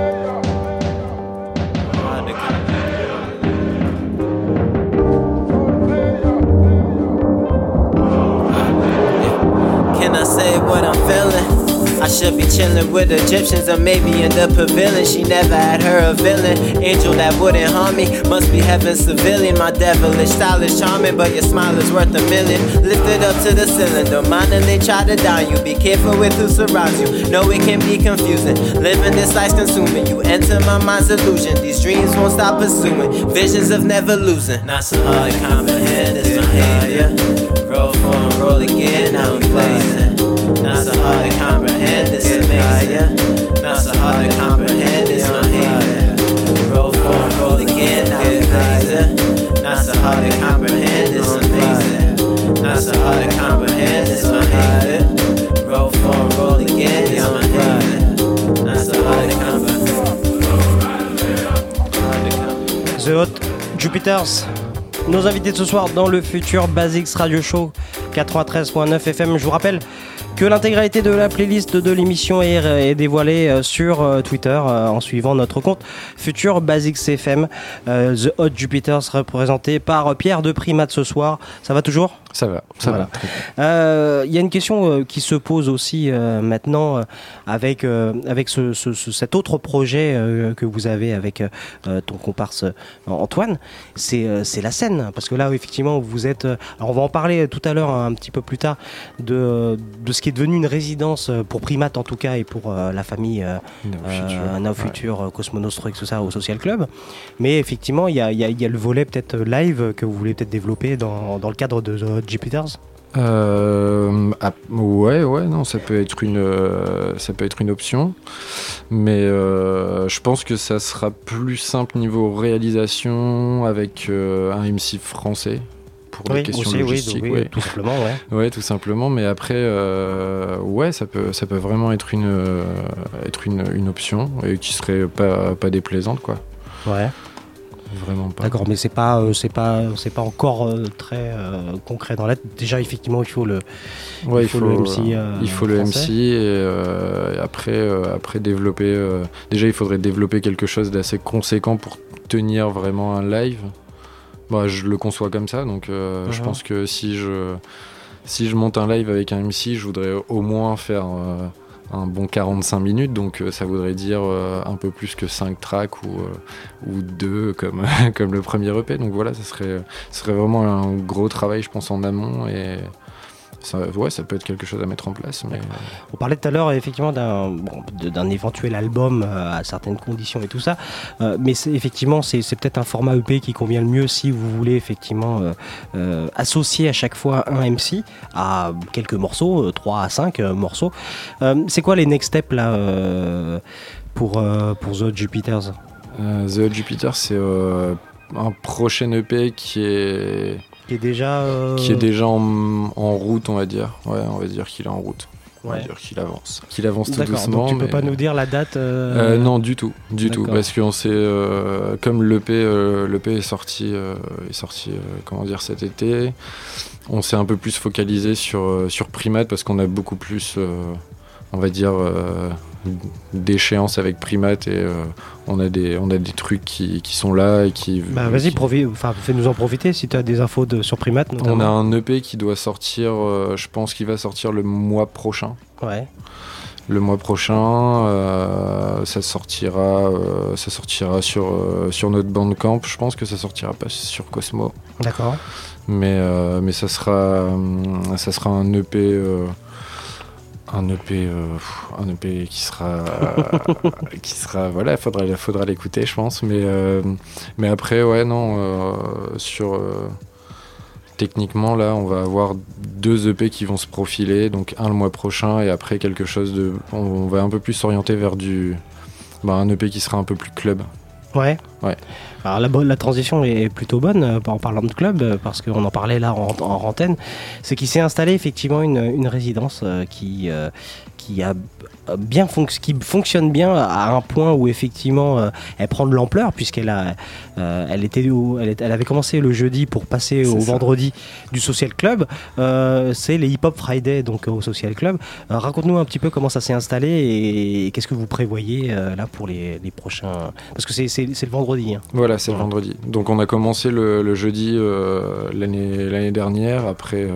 [SPEAKER 5] Can I say what I'm feeling? I should be chillin' with Egyptians or maybe in the pavilion. She never had her a villain. Angel that wouldn't harm me. Must be heaven civilian. My devilish style is charming, but your smile is worth a million. Lift it up to the ceiling. Don't mind if they try to down you. Be careful with who surrounds you. Know it can be confusing. Living this life's consuming. You enter my mind's illusion. These dreams won't stop pursuing. Visions of never losing. Not so hard to comprehend. It's my behavior. Roll for roll again. I'm blazing.
[SPEAKER 1] The Hot Jupiters, nos invités de ce soir dans le futur Basics Radio Show 93.9 FM. Je vous rappelle que l'intégralité de la playlist de l'émission est, dévoilée euh, sur euh, Twitter euh, en suivant notre compte Futur Basics FM. The Hot Jupiters représenté par Pierre de Primat ce soir. Ça va toujours?
[SPEAKER 4] Ça va, ça
[SPEAKER 1] Voilà.
[SPEAKER 4] va.
[SPEAKER 1] Euh, Il y a une question euh, qui se pose aussi euh, maintenant euh, avec, euh, avec ce, ce- ce- cet autre projet euh, que vous avez avec euh, ton comparse euh, Antoine, c'est euh, la scène. Parce que là, effectivement, vous êtes... euh, alors on va en parler tout à l'heure, un petit peu plus tard, de, de ce qui est devenu une résidence euh, pour Primate en tout cas et pour euh, la famille euh,
[SPEAKER 4] Now
[SPEAKER 1] euh,
[SPEAKER 4] Future, ouais.
[SPEAKER 1] Euh, Cosmonostroix, tout ça au Social Club. Mais effectivement, il y a, y a- y a le volet peut-être live que vous voulez peut-être développer dans, dans le cadre de The Jupiters.
[SPEAKER 4] Euh, ah, ouais, ouais, non, ça peut être une, euh, ça peut être une option, mais euh, je pense que ça sera plus simple niveau réalisation avec un MC français pour
[SPEAKER 1] Oui,
[SPEAKER 4] des questions
[SPEAKER 1] aussi, oui,
[SPEAKER 4] logistiques.
[SPEAKER 1] oui,
[SPEAKER 4] ouais.
[SPEAKER 1] tout simplement, ouais.
[SPEAKER 4] Ouais, tout simplement. Mais après, ouais, ça peut, ça peut vraiment être une, être une, une option et qui serait pas, pas déplaisante, quoi.
[SPEAKER 1] Ouais.
[SPEAKER 4] Vraiment pas.
[SPEAKER 1] D'accord, mais c'est pas, euh, c'est pas, c'est pas encore euh, très euh, concret dans l'aide. Déjà, effectivement, il faut le,
[SPEAKER 4] Ouais,
[SPEAKER 1] il faut, le MC. euh,
[SPEAKER 4] il faut le
[SPEAKER 1] français.
[SPEAKER 4] MC et, euh, et après, euh, après développer. euh, déjà, il faudrait développer quelque chose d'assez conséquent pour tenir vraiment un live. Moi, je le conçois comme ça, donc euh, je
[SPEAKER 1] Mhm.
[SPEAKER 4] pense que si je si je monte un live avec un MC, je voudrais au moins faire euh, un bon 45 minutes, donc euh, ça voudrait dire euh, un peu plus que 5 tracks ou, euh, ou 2 comme, comme le premier EP. Donc voilà, ça serait, ce serait vraiment un gros travail, je pense, en amont et ça, ouais, ça peut être quelque chose à mettre en place. Mais,
[SPEAKER 1] On parlait tout à l'heure effectivement d'un bon, éventuel album euh, à certaines conditions et tout ça, Euh, mais effectivement c'est peut-être un format EP qui convient le mieux si vous voulez effectivement euh, euh, associer à chaque fois un MC à quelques morceaux, 3 à 5 morceaux. Euh, c'est quoi les next steps là euh, pour, euh, pour The Jupiters?
[SPEAKER 4] Euh, The Jupiter, c'est euh, un prochain EP qui est,
[SPEAKER 1] Qui est déjà. euh,
[SPEAKER 4] qui est déjà en, en route, on va dire. Ouais, on va dire qu'il est en route. On va
[SPEAKER 1] Ouais.
[SPEAKER 4] dire qu'il avance. Qu'il avance tout doucement.
[SPEAKER 1] donc tu peux pas nous dire la date euh,
[SPEAKER 4] Euh, non, du tout, du tout, parce qu'on sait, comme l'EP, l'EP est sorti, est sorti, comment dire, cet été, on s'est un peu plus focalisé sur sur Primate parce qu'on a beaucoup plus, on va dire, euh, d'échéances avec Primate et euh, on a des, on a des trucs qui, qui sont là et qui.
[SPEAKER 1] Bah vas-y, fais-nous en profiter si tu as des infos de, sur Primate
[SPEAKER 4] On a un EP qui doit sortir, euh, je pense qu'il va sortir le mois prochain.
[SPEAKER 1] Ouais.
[SPEAKER 4] Le mois prochain, euh, ça sortira, euh, ça sortira sur, euh, sur notre bandcamp. Je pense que ça sortira pas sur Cosmo,
[SPEAKER 1] D'accord.
[SPEAKER 4] mais, mais ça sera, ça sera un EP, un EP, euh, un EP qui sera, qui sera, voilà, faudra, faudra l'écouter, je pense. Mais, euh, mais après, ouais, non, euh, sur euh, techniquement là, on va avoir deux EP qui vont se profiler, donc un le mois prochain et après quelque chose de, on, on va un peu plus s'orienter vers du, bah, un EP qui sera un peu plus club.
[SPEAKER 1] Ouais.
[SPEAKER 4] Ouais.
[SPEAKER 1] Alors la, bonne- la transition est plutôt bonne euh, en parlant de club, euh, parce qu'on en parlait là en, en antenne. C'est qu'il s'est installé effectivement une, une résidence euh, qui, qui, a bien qui fonctionne bien à un point où effectivement euh, elle prend de l'ampleur, puisqu'elle a, euh, elle, était au- elle, est- elle avait commencé le jeudi pour passer au
[SPEAKER 4] ça.
[SPEAKER 1] vendredi du Social Club. Euh, C'est les Hip Hop Friday donc au Social Club. Raconte-nous un petit peu comment ça s'est installé et, qu'est-ce que vous prévoyez là pour les, les prochains. Parce que c'est le vendredi. hein.
[SPEAKER 4] Voilà, c'est le vendredi. Donc on a commencé le, le jeudi euh, l'année l'année dernière, après, euh,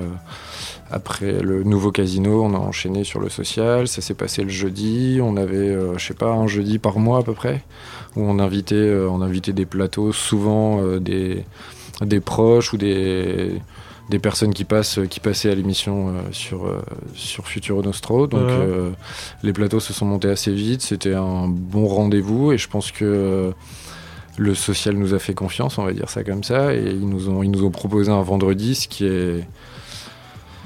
[SPEAKER 4] après le nouveau casino, on a enchaîné sur le social, ça s'est passé le jeudi, on avait, euh, je sais pas, un jeudi par mois à peu près, où on invitait, euh, on invitait des plateaux, souvent euh, des, des proches ou des, des personnes qui, passent, qui passaient à l'émission euh, sur, euh, sur Futuro Nostro. Donc
[SPEAKER 1] Ouais.
[SPEAKER 4] euh, les plateaux se sont montés assez vite, c'était un bon rendez-vous et je pense que le social nous a fait confiance, on va dire ça comme ça, et ils nous ont, ils nous ont proposé un vendredi, ce qui est...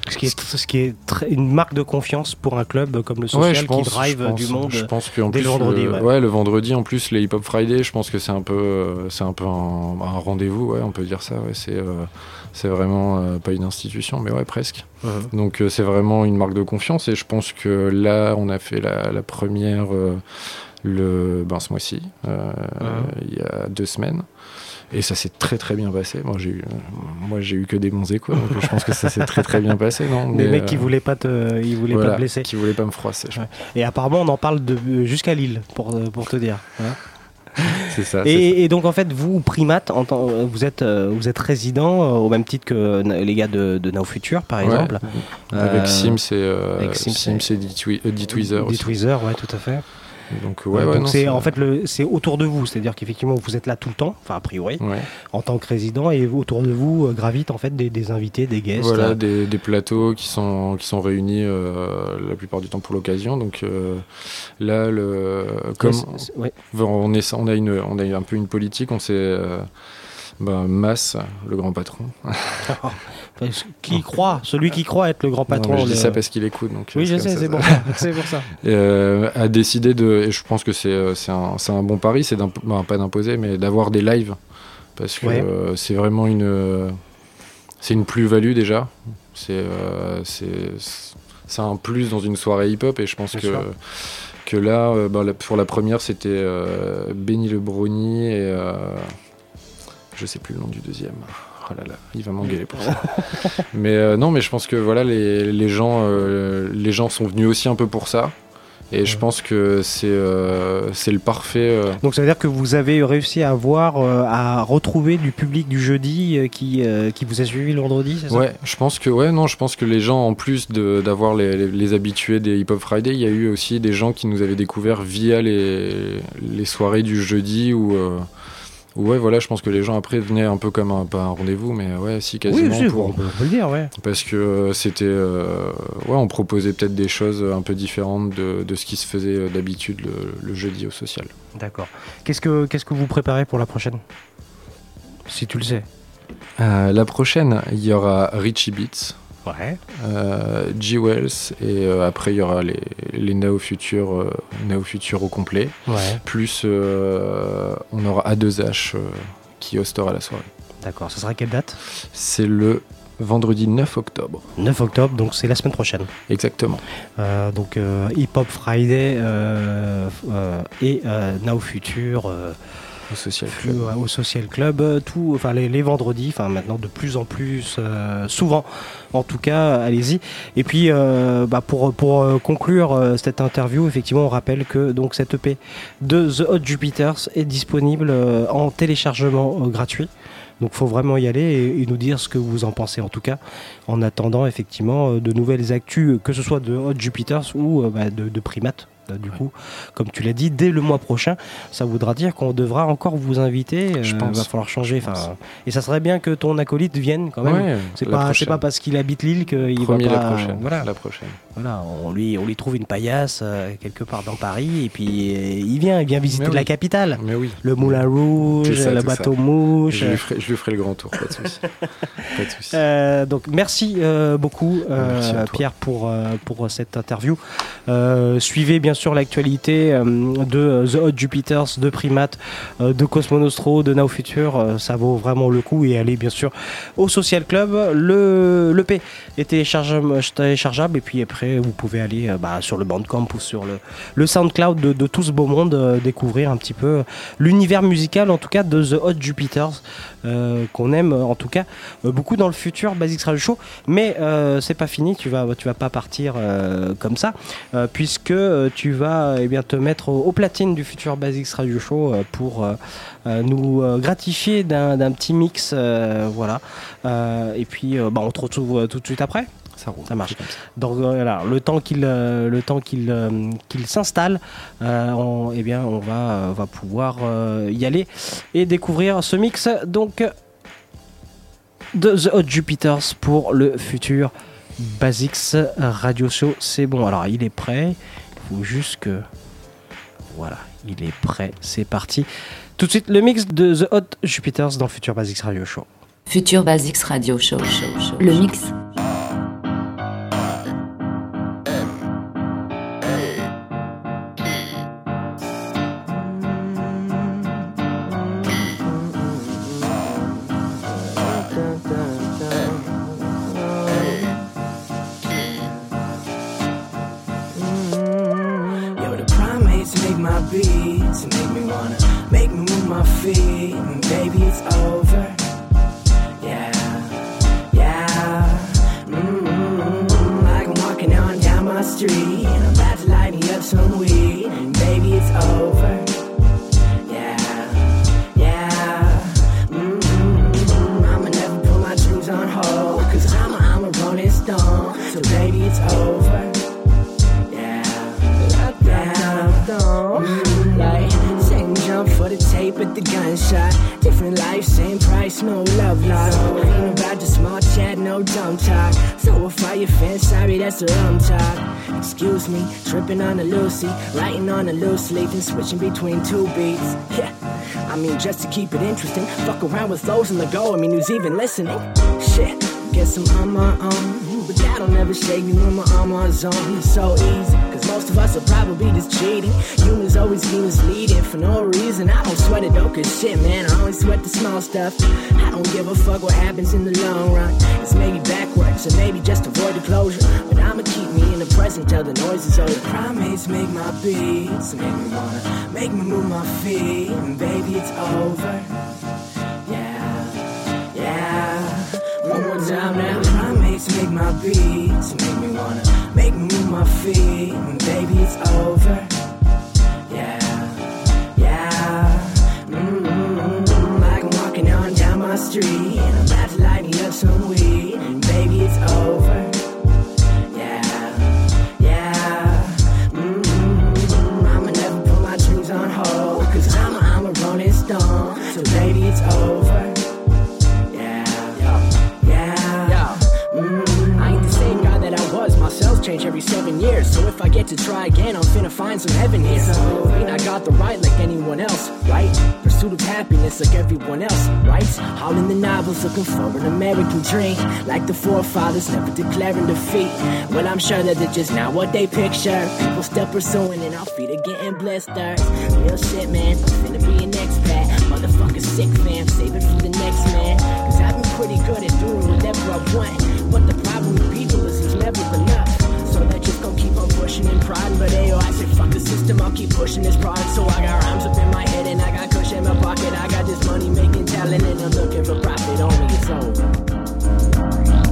[SPEAKER 1] Ce qui est, ce qui est très- une marque de confiance pour un club comme le social
[SPEAKER 4] Ouais, je pense,
[SPEAKER 1] qui drive
[SPEAKER 4] je pense,
[SPEAKER 1] du monde
[SPEAKER 4] Je pense
[SPEAKER 1] dès
[SPEAKER 4] plus,
[SPEAKER 1] le vendredi.
[SPEAKER 4] le,
[SPEAKER 1] ouais.
[SPEAKER 4] ouais, le vendredi, en plus, les Hip Hop Friday, je pense que c'est un peu, euh, c'est un peu un, un rendez-vous, ouais, on peut dire ça. Ouais, c'est, euh, c'est vraiment euh, pas une institution, mais ouais, presque.
[SPEAKER 1] Mhm.
[SPEAKER 4] Donc euh, c'est vraiment une marque de confiance, et je pense que là, on a fait la, la première euh, le, ben, ce mois-ci, euh, il y a deux semaines. Et ça s'est très très bien passé. Moi j'ai eu, moi j'ai eu que des bons échos, donc je pense que ça s'est très très bien passé, non
[SPEAKER 1] Des
[SPEAKER 4] Mais,
[SPEAKER 1] mecs qui
[SPEAKER 4] euh,
[SPEAKER 1] voulaient pas te, ils voulaient
[SPEAKER 4] voilà,
[SPEAKER 1] pas te blesser.
[SPEAKER 4] qui voulaient pas me froisser.
[SPEAKER 1] Ouais. Et apparemment, on en parle de, jusqu'à Lille, pour, euh, pour te dire. Hein.
[SPEAKER 4] C'est ça.
[SPEAKER 1] Et, et donc en fait, vous, Primate, en vous êtes, vous êtes résident au même titre que les gars de, de Now Future, par
[SPEAKER 4] Ouais.
[SPEAKER 1] exemple.
[SPEAKER 4] Avec Sims et, euh,
[SPEAKER 1] avec Sims
[SPEAKER 4] Sims et
[SPEAKER 1] ouais, tout à fait.
[SPEAKER 4] Donc, ouais, ouais,
[SPEAKER 1] donc
[SPEAKER 4] non,
[SPEAKER 1] c'est en fait le, c'est autour de vous, c'est-à-dire qu'effectivement vous êtes là tout le temps, enfin a priori,
[SPEAKER 4] Ouais.
[SPEAKER 1] en tant que résident, et autour de vous euh, gravitent en fait des, des invités, des guests.
[SPEAKER 4] Voilà,
[SPEAKER 1] euh,
[SPEAKER 4] des, des plateaux qui sont, qui sont réunis euh, la plupart du temps pour l'occasion. Donc euh, là, le, comme on, est, on, a une, on a un peu une politique, on s'est. ben, Mass, le grand patron.
[SPEAKER 1] Enfin, qui croit, celui qui croit être le grand patron.
[SPEAKER 4] Non, je dis ça parce qu'il écoute. Donc,
[SPEAKER 1] Oui, je
[SPEAKER 4] comme
[SPEAKER 1] sais, c'est pour pour ça.
[SPEAKER 4] euh, a décidé de, et je pense que c'est euh, un, bon pari, c'est ben, pas d'imposer, mais d'avoir des lives, parce que
[SPEAKER 1] Ouais.
[SPEAKER 4] euh, c'est vraiment une, euh, c'est une plus-value déjà, c'est euh, un plus dans une soirée hip-hop, et je pense
[SPEAKER 1] Bien
[SPEAKER 4] que
[SPEAKER 1] sûr.
[SPEAKER 4] que là, euh, la- pour la première, c'était euh, Benny le Brownie et euh, je sais plus le nom du deuxième. Oh là là, il va m'engueuler pour ça. mais euh, non, mais je pense que voilà, les, les gens, euh, les gens sont venus aussi un peu pour ça. Et je pense que c'est euh, le parfait. euh,
[SPEAKER 1] Donc ça veut dire que vous avez réussi à avoir, à retrouver du public du jeudi qui, qui vous a suivi le vendredi, c'est ça?
[SPEAKER 4] Ouais, je pense que ouais, non, je pense que les gens, en plus d'avoir les, les- les habitués des Hip Hop Friday, il y a eu aussi des gens qui nous avaient découvert via les, les soirées du jeudi où, ouais, voilà, je pense que les gens après venaient un peu comme un, pas un rendez-vous, mais ouais, si quasiment.
[SPEAKER 1] Oui,
[SPEAKER 4] pour-
[SPEAKER 1] on, peut, le dire, ouais.
[SPEAKER 4] Parce que euh, c'était, euh, ouais, on proposait peut-être des choses un peu différentes de, de ce qui se faisait euh, d'habitude le, le jeudi au social.
[SPEAKER 1] D'accord. Qu'est-ce que, qu'est-ce que vous préparez pour la prochaine? Si tu le sais.
[SPEAKER 4] Euh, la prochaine, il y aura Richie Beats.
[SPEAKER 1] Ouais.
[SPEAKER 4] euh, G Wells et euh, après il y aura les, les Nao Future euh, Nao Future au complet
[SPEAKER 1] Ouais.
[SPEAKER 4] plus on aura A2H euh, qui hostera la soirée
[SPEAKER 1] D'accord. Ça sera quelle date?
[SPEAKER 4] C'est le vendredi 9 octobre
[SPEAKER 1] 9 octobre, donc c'est la semaine prochaine.
[SPEAKER 4] exactement
[SPEAKER 1] Euh, donc euh, Hip Hop Friday euh, et Now Future
[SPEAKER 4] au social
[SPEAKER 1] plus,
[SPEAKER 4] club
[SPEAKER 1] ouais, au Social Club, euh, tout, enfin les, les vendredis, enfin maintenant de plus en plus euh, souvent, en tout cas, allez-y. Et puis euh, bah, pour pour euh, conclure euh, cette interview, effectivement, on rappelle que donc cette EP de The Hot Jupiters est disponible euh, en téléchargement euh, gratuit. Donc faut vraiment y aller et, et nous dire ce que vous en pensez en tout cas, en attendant effectivement euh, de nouvelles actus, que ce soit de Hot Jupiters ou euh, bah, de, de Primates. Du coup, comme tu l'as dit, dès le mois prochain, ça voudra dire qu'on devra encore vous inviter.
[SPEAKER 4] Je
[SPEAKER 1] euh,
[SPEAKER 4] pense.
[SPEAKER 1] va falloir changer.
[SPEAKER 4] Je.
[SPEAKER 1] Enfin, et ça serait bien que ton acolyte vienne quand même.
[SPEAKER 4] Ouais,
[SPEAKER 1] c'est pas, pas parce qu'il habite Lille qu'il va pas.
[SPEAKER 4] la prochaine
[SPEAKER 1] Voilà,
[SPEAKER 4] la prochaine
[SPEAKER 1] voilà, on lui, on lui trouve une paillasse euh, quelque part dans Paris et puis euh, il vient, il vient visiter la capitale.
[SPEAKER 4] mais oui
[SPEAKER 1] Le Moulin Rouge,
[SPEAKER 4] ça,
[SPEAKER 1] le bateau
[SPEAKER 4] ça.
[SPEAKER 1] mouche.
[SPEAKER 4] je lui, ferai, je lui ferai le grand tour pas de souci pas de souci
[SPEAKER 1] donc merci beaucoup
[SPEAKER 4] Merci.
[SPEAKER 1] Pierre pour, pour cette interview. Suivez bien bien sûr l'actualité euh, de euh, The Hot Jupiters, de Primate, euh, de Cosmonostro, de Now Future, ça vaut vraiment le coup et allez bien sûr au Social Club. Le l'EP est téléchargeable, téléchargeable et puis après vous pouvez aller bah, sur le Bandcamp ou sur le, le SoundCloud de, tout ce beau monde découvrir un petit peu l'univers musical en tout cas de The Hot Jupiters qu'on aime en tout cas beaucoup dans le futur Basics Radio Show mais c'est pas fini tu vas tu vas pas partir comme ça puisque euh, tu vas eh bien te mettre au, au platine du futur Basics Radio Show euh, pour euh, euh, nous euh, gratifier d'un petit mix euh, voilà. Euh, et puis euh, bah, on te retrouve euh, tout de suite après.
[SPEAKER 4] Ça roule
[SPEAKER 1] ça marche. donc euh, voilà le temps qu'il euh, le temps qu'il euh, qu'il s'installe euh, on, eh bien on va euh, va pouvoir euh, y aller et découvrir ce mix donc de The Hot Jupiters pour le futur Basics Radio Show. C'est bon. Alors il est prêt faut juste que voilà il est prêt c'est parti tout de suite le mix de The Hot Jupiters dans le futur Basics Radio Show
[SPEAKER 2] Future Basics Radio Show. Le mix.
[SPEAKER 6] On and switching between two beats. Yeah. I mean, just to keep it interesting, fuck around with those in the go. I mean, who's even listening? Shit, guess I'm on my own. But that'll never shake me when I'm on my zone. It's so easy, cause most of us are probably just cheating. Humans always be misleading for no reason. I don't sweat it though, cause shit, man, I only sweat the small stuff. I don't give a fuck what happens in the long run. It's maybe backwards, or maybe just avoid the closure. But I'ma keep the present till the noise is over. Primates make my beats, make me wanna, make me move my feet. And baby, it's over. Yeah, yeah. One more time now. Primates make my beats, make me wanna, make me move my feet. And baby, it's over. Yeah, yeah. Mm-hmm. Like I'm walking on down my street, and I'm about to light me up some weed. And baby, it's over. Change every seven years. So if I get to try again, I'm finna find some heaven here. So ain't I got the right like anyone else, right? Pursuit of happiness like everyone else, right? All in the novels looking for an American dream. Like the forefathers never declaring defeat. Well, I'm sure that it's just not what they picture. People still pursuing and our feet are getting blisters. Real shit, man. I'm finna be an expat. Motherfucker sick, fam. Save it for the next man. Cause I've been pretty good at doing whatever I want. But the problem with people is it's never enough. So they're just gonna keep on pushing and prodding. But ayo, I said fuck the system, I'll keep pushing this product. So I got rhymes up in my head and I got cushion in my pocket. I got this money making talent and I'm looking for profit only. It's over.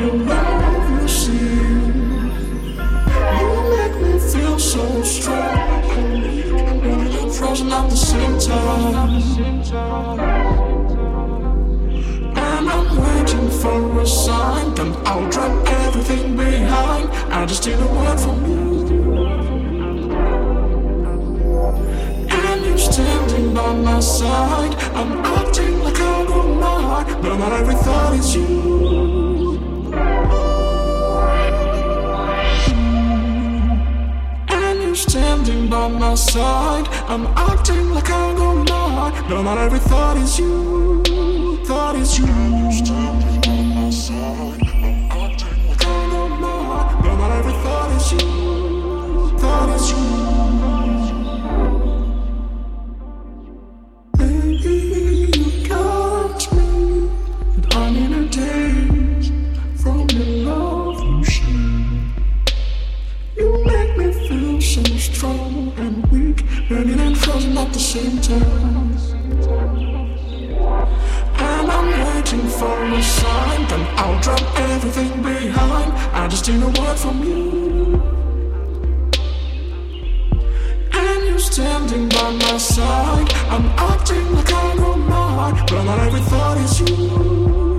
[SPEAKER 7] Your love. You make me feel so strong, frozen at the same time. And I'm waiting for a sign, then I'll drop everything behind. I just need a word from you. And you're standing by my side. I'm acting like I don't mind, but not every thought is you. Standing by my side. I'm acting like I don't mind, but not every thought is you. Thought is you. Standing by my side. I'm acting like I don't but not every thought is you. Thought is you. At the same time. And I'm waiting for a sign, then I'll drop everything behind. I just need a word from you. And you're standing by my side. I'm acting like I don't mind, but not every thought is you.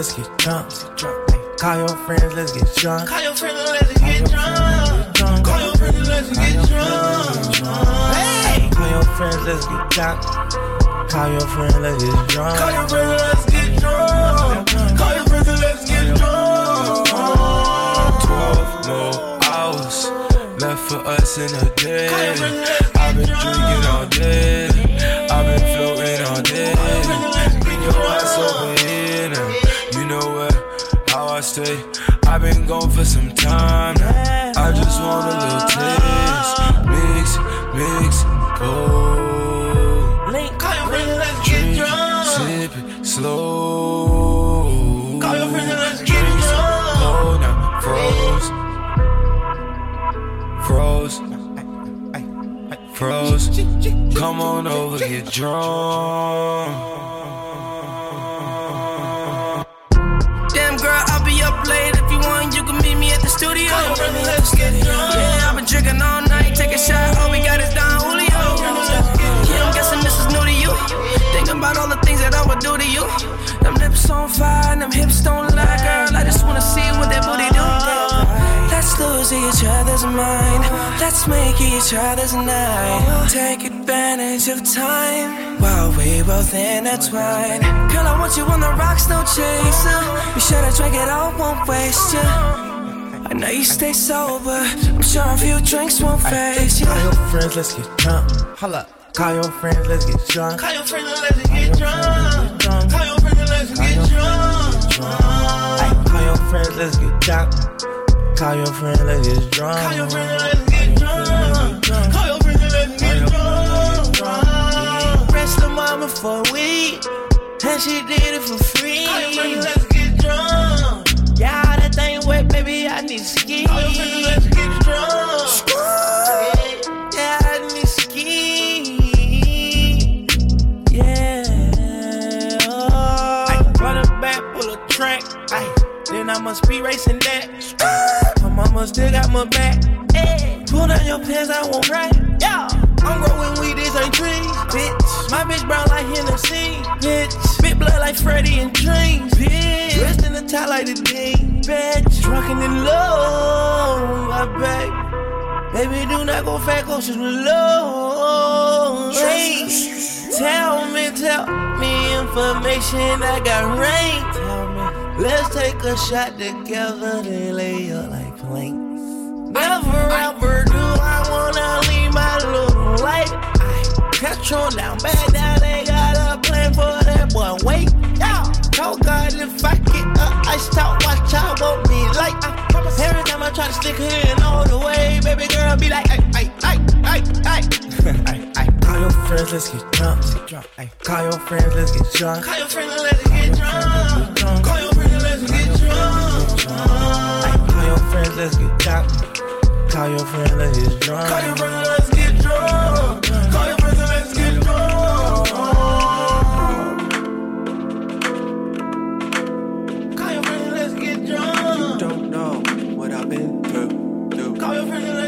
[SPEAKER 8] Let's get drunk. Call your friends, let's get drunk.
[SPEAKER 9] Call your friends, let's get drunk. Call your friends, let's get drunk.
[SPEAKER 8] Call your friends, let's get drunk. Call your friends, let's get drunk.
[SPEAKER 9] Call your friends, let's get drunk. Call your friends, let's get drunk.
[SPEAKER 8] 12 more hours left for us in a day. I've been drinking all day. Stay. I've been gone for some time now. I just want a little taste. Mix, mix, go.
[SPEAKER 9] Link. Call your friends, let's get drunk.
[SPEAKER 8] Sip it slow.
[SPEAKER 9] Call your friends, and let's get drunk.
[SPEAKER 8] low now. Froze. Froze. Froze. Come on over, get drunk.
[SPEAKER 9] I've all night. Take a shot. Got I'm guessing this is new to you. About all the things that I would do to you. Lips on fire, girl. I just wanna see what do. Let's lose each other's mind. Let's make each other's night. Take advantage of time while we both intertwine. Girl, I want you on the rocks, no chaser. Be sure to drink it all, won't waste you. I know you stay sober. I'm sure a few drinks won't phase you.
[SPEAKER 8] Call your friends, let's get drunk. Holla. Call your friends, let's get drunk.
[SPEAKER 9] Call your friends and let's get drunk. Call your friends and let's get drunk.
[SPEAKER 8] Ay, Call your friends, let's get drunk.
[SPEAKER 10] Call your friend, let's get drunk. Call your friend, let's get drunk. Call your friend, let's get drunk. Rest the mama for a week, and she did it for free. Call your friend, let's get drunk. Yeah, that thing wet, baby, I need ski. Your friend, let's get drunk. Yeah, I need ski. Yeah. I run it back, pull a track. Ay, then I must be racing that. My mama still got my back. Ay, pull down your pants, I won't cry. Yeah. I'm growing weed, this ain't trees, bitch. My bitch brown like Hennessy, bitch. Blood like Freddy and Dreams, bitch. Dressed in the top like the Dean, bitch. Drunken in love, my baby. Baby, do not go fat, go to the low. Hey, tell me, tell me information. I got rain. Tell me, let's take a shot together, then lay up like planks. Never ever do I wanna leave my little life. On down, bad down, they got a plan for that boy. Wait, yeah. Oh God, if I get up, I stop, watch out, won't be like. I promise every time I try to stick her in all the way, baby girl be like, ay, ay, ay, ay, ay. ay, ay. Call your friends, let's get drunk. Ay, call your friends, let's get drunk. Call your friends, let's get drunk. Call your friends, let's get drunk. Ay, call your friends, let's get drunk. Call your friends, let's get drunk. Call your friends, let's get drunk.
[SPEAKER 6] 高邮片。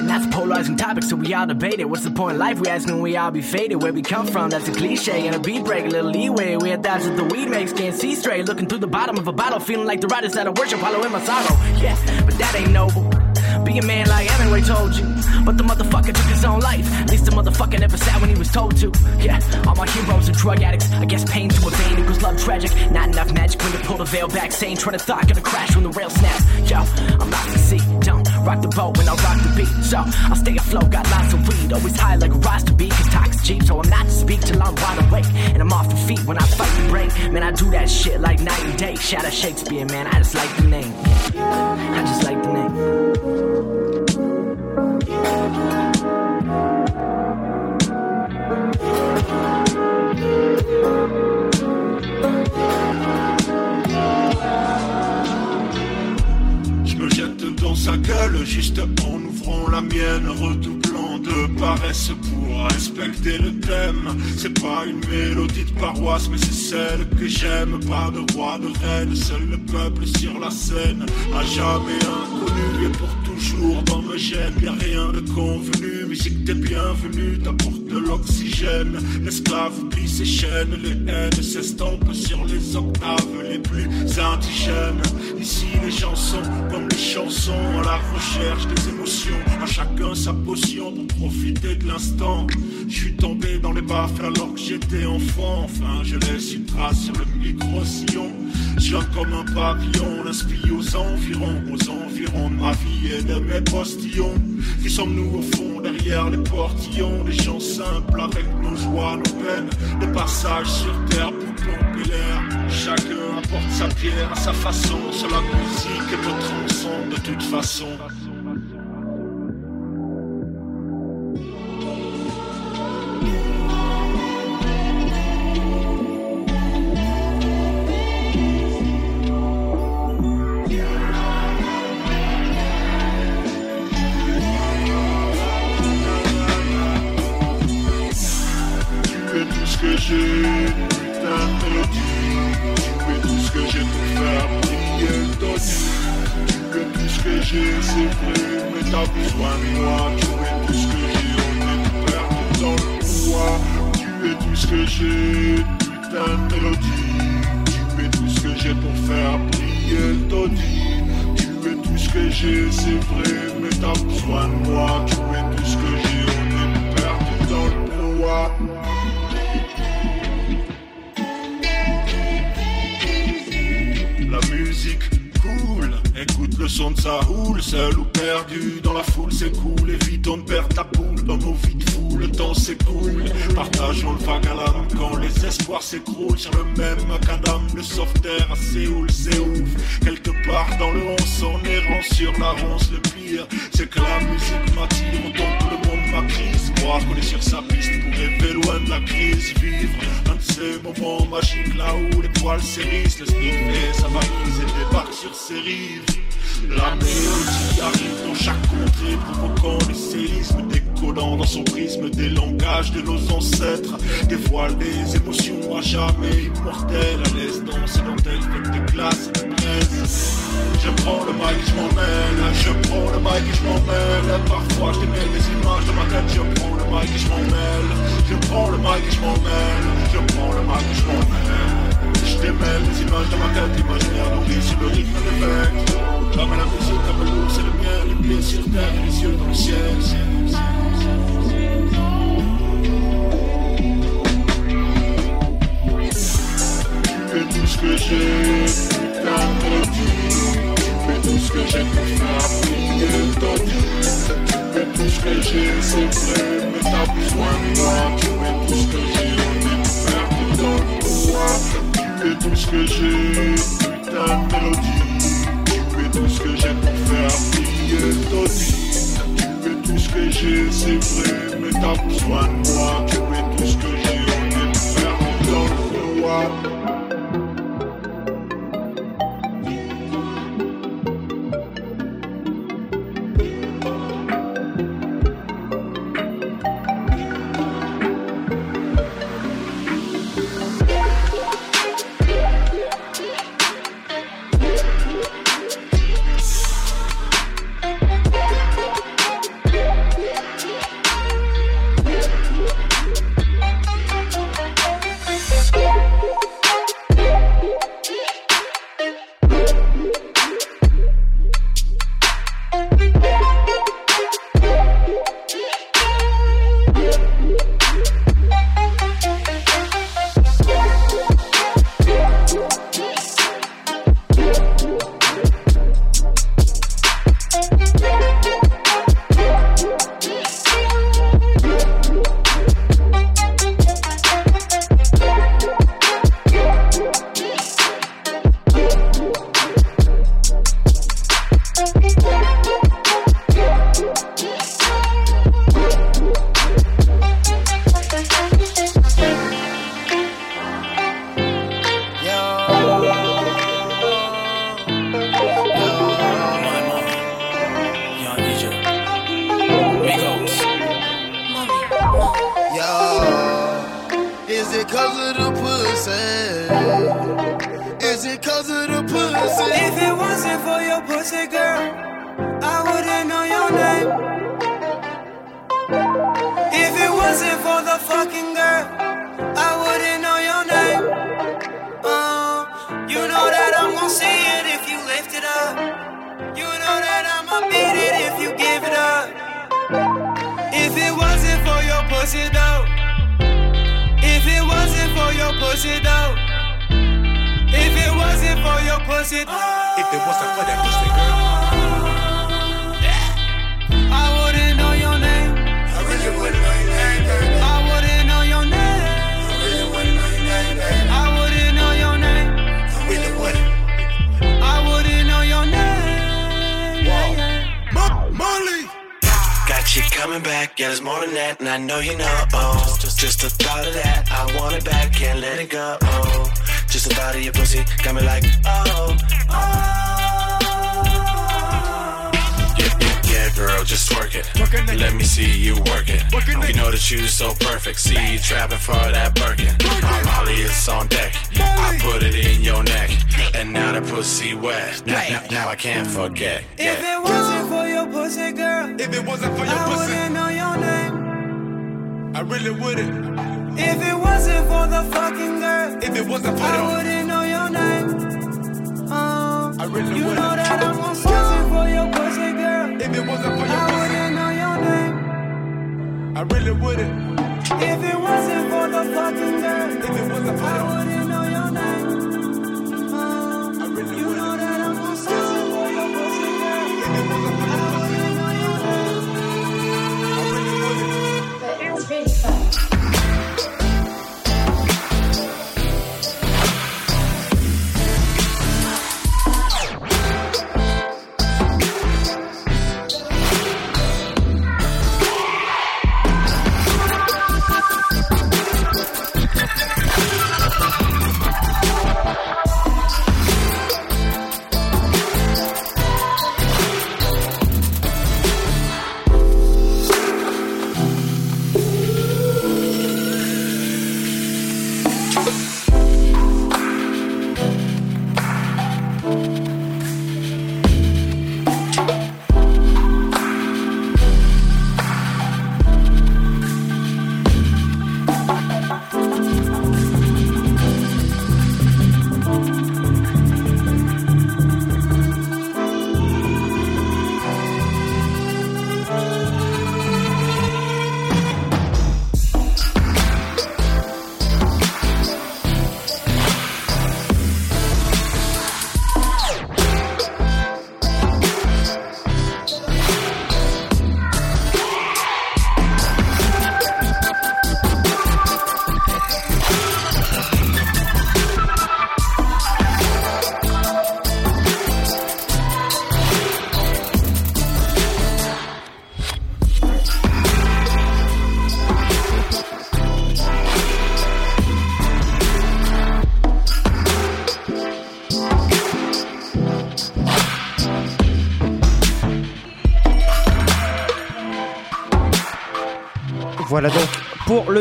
[SPEAKER 6] And that's polarizing topic, so we all debate it. What's the point in life? We ask when we all be faded. Where we come from, that's a cliche. And a beat break, a little leeway. We thoughts that the weed makes, can't see straight. Looking through the bottom of a bottle, feeling like the riders that I worship, hollow in my sorrow. Yeah, but that ain't noble. Be a man like Hemingway told you. But the motherfucker took his own life. At least the motherfucker never sat when he was told to. Yeah, all my heroes are drug addicts. I guess pain to a vein equals love tragic. Not enough magic when to pull the veil back. Sane, trying to thought, gonna crash when the rail snaps. Yo, I'm out to see. Don't rock the boat when I rock the beat. So I'll stay afloat, got lots of weed. Always high like a roster beat, cause talk's cheap. So I'm not to speak till I'm wide awake. And I'm off the feet when I fight the break. Man, I do that shit like night and day. Shout out Shakespeare, man. I just like the name. I just like the name.
[SPEAKER 11] Juste en ouvrant la mienne, redoublant de paresse pour respecter le thème. C'est pas une mélodie de paroisse, mais c'est celle que j'aime. Pas de roi, de reine, seul le peuple sur la scène. À jamais inconnu et pour toujours dans me gêne. Y'a rien de convenu, musique t'es bienvenue, t'apporte de l'oxygène. L'esclave oublie ses chaînes, les haines s'estompent sur les octaves les plus indigènes. Ici les gens sont comme les chansons à la recherche des émotions. À chacun sa potion pour profiter de l'instant. Je suis tombé dans les baffes alors que j'étais enfant. Enfin, je laisse une trace sur le micro-sillon. Je viens comme un papillon, l'inspire aux environs, aux environs de ma vie de postillons. Qui sommes-nous au fond derrière les portillons? Des gens simples avec nos joies, nos peines. Des passages sur terre pour pomper l'air. Chacun apporte sa pierre à sa façon. Sur la musique et me transcende de toute façon. J'ai pour faire briller ton Tu es tout ce que j'ai, c'est vrai, mais t'as besoin de moi. Tu es tout ce que j'ai, on est perdu dans le pouvoir. Écoute le son de sa houle, seul ou perdu dans la foule, c'est cool, évitons de perdre ta poule dans nos vies de fou, le temps s'écoule, partageons le vague à l'âme quand les espoirs s'écroulent sur le même macadam, le soft air à Séoul, c'est ouf, quelque part dans le 11 en errant sur la ronce, le pire, c'est que la musique m'attire autant que le monde ma crise, croire qu'on est sur sa piste pour rêver loin de la crise, vivre un de ces moments magiques là où les poils s'érissent, le sniff et sa valise et débarque sur ses rives. La mélodie arrive dans chaque contrée, provoquant les séismes, décollant dans son prisme des langages de nos ancêtres, dévoile des émotions à jamais immortelles, à l'aise dans ces dentelles faites de glace et. Je prends le mic, je m'en mêle, je prends le mic et je m'en mêle. Parfois je démêle des images de ma tête, je prends le mic et je m'en mêle. Je prends le mic et je je prends le mic et je m'en mêle. Démêle des images ma tête, le rythme. Comme la et le miel, les pieds sur terre et les yeux dans le ciel. Es tout ce que j'ai. Tu es tout ce que j'ai pour faire ton Tu es tout ce que j'ai, c'est vrai, mais t'as besoin de moi. Tu es tout ce que j'ai, on est dans pouvoir. Tu tu fais tout ce que j'ai, putain de mélodie. Tu es tout ce que j'ai pour faire briller Tony. Tu es tout ce que j'ai, c'est vrai, mais t'as besoin de moi. Tu
[SPEAKER 12] es tout ce que j'ai, on
[SPEAKER 1] est faire dans le doigt.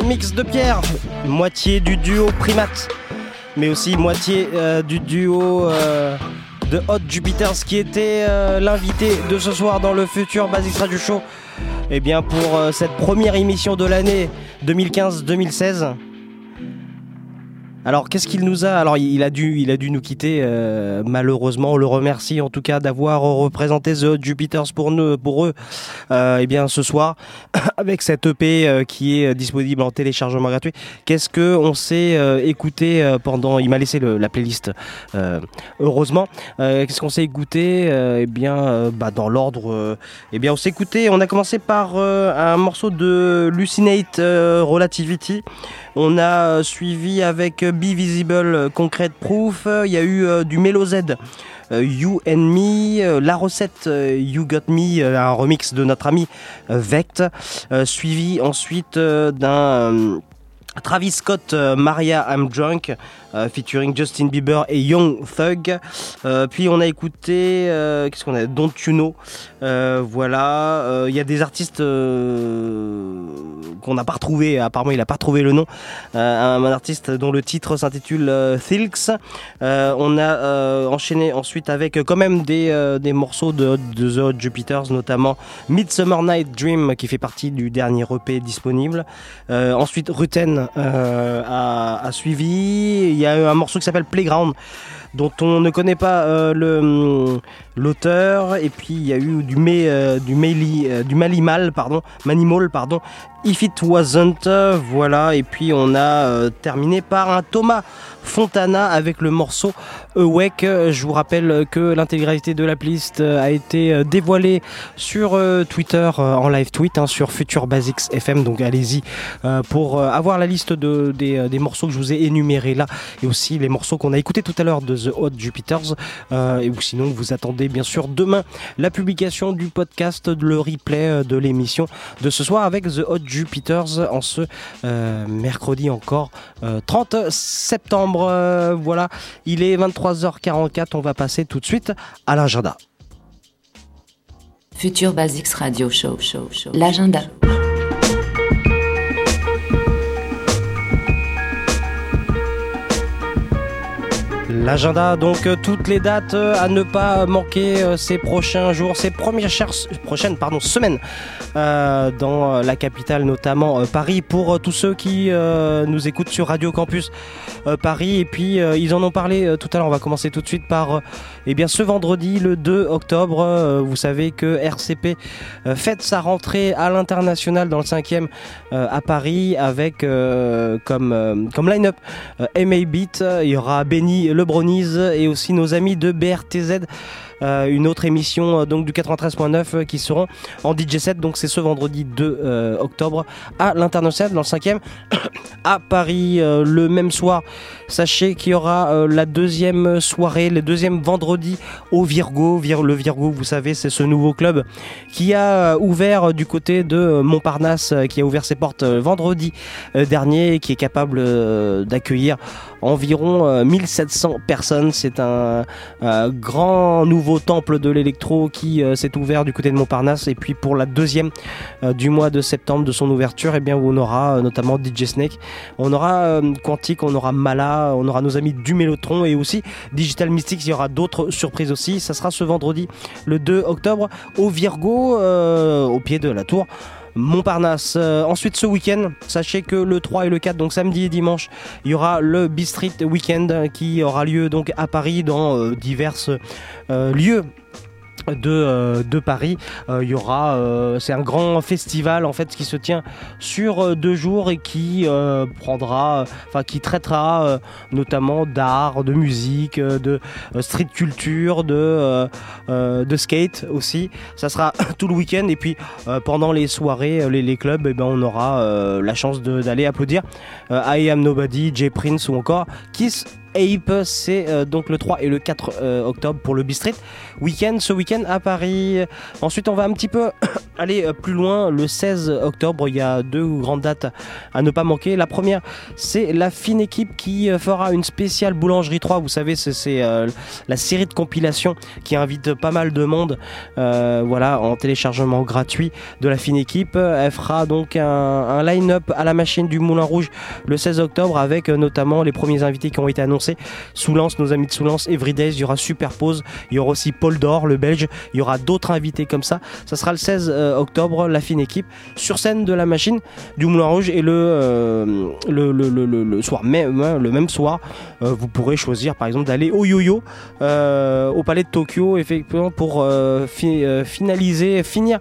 [SPEAKER 1] mix de Pierre, moitié du duo Primate, mais aussi moitié euh, du duo euh, de Hot Jupiters qui était euh, l'invité de ce soir dans le futur Basics Radio Show. Et bien pour cette première émission de l'année 2015-2016. Alors qu'est-ce qu'il nous a Alors il a dû, il a dû nous quitter. Malheureusement, on le remercie en tout cas d'avoir représenté The Jupiters pour nous, pour eux et bien ce soir avec cette EP euh, qui est euh, disponible en téléchargement gratuit. Qu'est-ce que on s'est écouté pendant Il m'a laissé la playlist heureusement. Qu'est-ce qu'on s'est écouté Eh bien bah, dans l'ordre. eh bien on s'est écouté. On a commencé par un morceau de Lucinate Relativity. On a suivi avec Be Visible Concrete Proof. Il y a eu du Melo Z. Euh, you and Me, euh, la recette euh, You Got Me, un remix de notre ami Vect, suivi ensuite d'un Travis Scott, euh, Maria I'm Drunk, euh, featuring Justin Bieber et Young Thug. Euh, puis on a écouté, qu'est-ce qu'on a Don't You Know. voilà, il y a des artistes qu'on n'a pas retrouvé, apparemment il n'a pas trouvé le nom. Un, artiste dont le titre s'intitule Thilks. on a enchaîné ensuite avec quand même des, des morceaux de, de The Hot Jupiters, notamment Midsummer Night Dream qui fait partie du dernier EP disponible. ensuite Ruten euh, a, suivi, il y a un morceau qui s'appelle Playground dont on ne connaît pas euh, hum, l'auteur. Et puis il y a eu du May, euh, du Mayli, euh, du Malimal pardon Manimal pardon. If It Wasn't euh, voilà. Et puis on a terminé par un Thomas Fontana avec le morceau Awake. Je vous rappelle que l'intégralité de la playlist a été dévoilée sur euh, Twitter euh, en live tweet hein, sur Future Basics FM donc allez-y euh, pour avoir la liste de, des, des morceaux que je vous ai énumérés là et aussi les morceaux qu'on a écoutés tout à l'heure de The Hot Jupiters. Et ou sinon vous attendez bien sûr demain la publication du podcast le replay de l'émission de ce soir avec The Hot Jupiters en ce mercredi encore euh, 30 septembre Euh, voilà il est 23h44 on va passer tout de suite à l'agenda
[SPEAKER 2] Future Basics Radio Show. show, show. L'agenda.
[SPEAKER 1] L'agenda, donc euh, toutes les dates euh, à ne pas manquer euh, ces prochains jours, ces premières prochaines pardon, semaines euh, dans la capitale, notamment Paris, pour tous ceux qui euh, nous écoutent sur Radio Campus Paris. Et puis ils en ont parlé tout à l'heure. On va commencer tout de suite par eh bien, ce vendredi, le 2 octobre. euh, vous savez que RCP euh, fête sa rentrée à l'international dans le 5e euh, à Paris avec comme, comme line-up MA Beat, il y aura Benny Le Bronies et aussi nos amis de BRTZ. Euh, une autre émission euh, donc du 93.9 euh, qui seront en DJ set. Donc c'est ce vendredi 2 euh, octobre à l'international dans le 5e à Paris. Le même soir sachez qu'il y aura la deuxième soirée le deuxième vendredi au Virgo. Vir- le Virgo vous savez c'est ce nouveau club qui a ouvert du côté de Montparnasse qui a ouvert ses portes vendredi dernier et qui est capable d'accueillir environ euh, 1700 personnes. C'est un euh, grand nouveau temple de l'électro qui euh, s'est ouvert du côté de Montparnasse. Et puis pour la deuxième euh, du mois de septembre de son ouverture, eh bien on aura euh, notamment DJ Snake, on aura euh, Quantique, on aura Mala, on aura nos amis du Mélotron et aussi Digital Mystics. Il y aura d'autres surprises aussi. Ça sera ce vendredi, le 2 octobre, au Virgo, euh, au pied de la tour. Montparnasse. Euh, ensuite, ce week-end, sachez que le 3 et le 4, donc samedi et dimanche, il y aura le B-Street Weekend euh, qui aura lieu donc à Paris dans euh, divers lieux de, euh, de Paris. Euh, euh, c'est un grand festival en fait qui se tient sur deux jours et qui prendra, traitera notamment d'art, de musique, de street culture, de skate aussi. Ça sera tout le week-end et puis pendant les soirées, les, clubs, eh ben on aura la chance d'aller applaudir I Am Nobody, Jay Prince ou encore Kiss Ape, c'est euh, donc le 3 et le 4 euh, octobre pour le B-Street Week-end, ce week-end à Paris. Ensuite, on va un petit peu aller euh, plus loin. Le 16 octobre, il y a deux grandes dates à ne pas manquer. La première, c'est la fine équipe qui fera une spéciale boulangerie 3. Vous savez, c'est- la série de compilations qui invite pas mal de monde. voilà, en téléchargement gratuit de la fine équipe. Elle fera donc un, un line-up à la machine du Moulin Rouge le 16 octobre avec notamment les premiers invités qui ont été annoncés. Soulance, nos amis de Soulance, Everydays, il y aura Superpose, il y aura aussi Paul Dor, le belge, il y aura d'autres invités comme ça. Ça sera le 16 euh, octobre, la fine équipe, sur scène de la machine du Moulin Rouge et le, même, soir, euh, vous pourrez choisir par exemple d'aller au Yo-Yo, euh, au Palais de Tokyo, effectivement, pour fi- finaliser, finir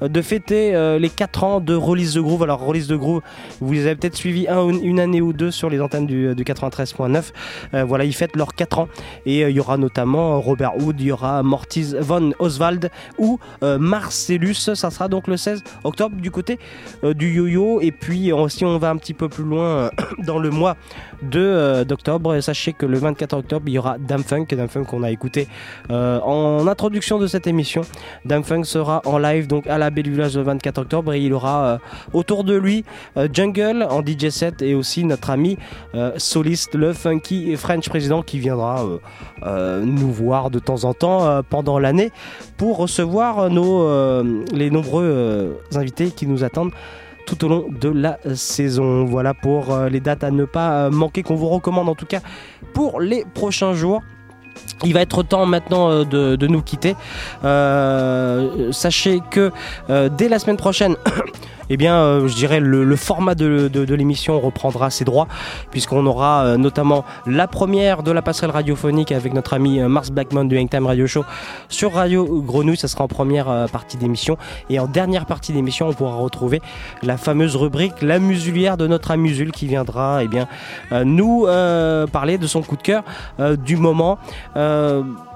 [SPEAKER 1] de fêter les 4 ans de Release the Groove. Alors, Release the Groove, vous les avez peut-être ou- une année ou deux sur les antennes du, du 93.9. Euh, voilà, ils fêtent leurs 4 ans. Et euh, il y aura notamment Robert Hood, il y aura Mortis von Oswald ou euh, Marcellus. Ça sera donc le 16 octobre du côté euh, du yo-yo. Et puis, euh, si on va un petit peu plus loin euh, dans le mois euh, d'octobre, sachez que le 24 octobre, il y aura Dame Funk, Dame Funk qu'on a écouté euh, en introduction de cette émission. Dame Funk sera en live donc à la Belle Village le 24 octobre. Et il aura euh, autour de lui euh, Jungle en DJ set et aussi notre ami euh, soliste, le funky French président qui viendra euh, euh, nous voir de temps en temps euh, pendant l'année pour recevoir nos, euh, les nombreux euh, invités qui nous attendent tout au long de la saison. Voilà pour euh, les dates à ne pas euh, manquer qu'on vous recommande en tout cas pour les prochains jours. Il va être temps maintenant euh, de, nous quitter. Sachez que dès la semaine prochaine, eh bien, euh, je dirais le, le format de, l'émission reprendra ses droits, puisqu'on aura euh, notamment la première de la passerelle radiophonique avec notre ami euh, Mars Blackmon du Hangtime Radio Show sur Radio Grenouille. Ça sera en première partie d'émission. Et en dernière partie d'émission, on pourra retrouver la fameuse rubrique La Musulière de notre ami Musul qui viendra eh bien, nous parler de son coup de cœur du moment.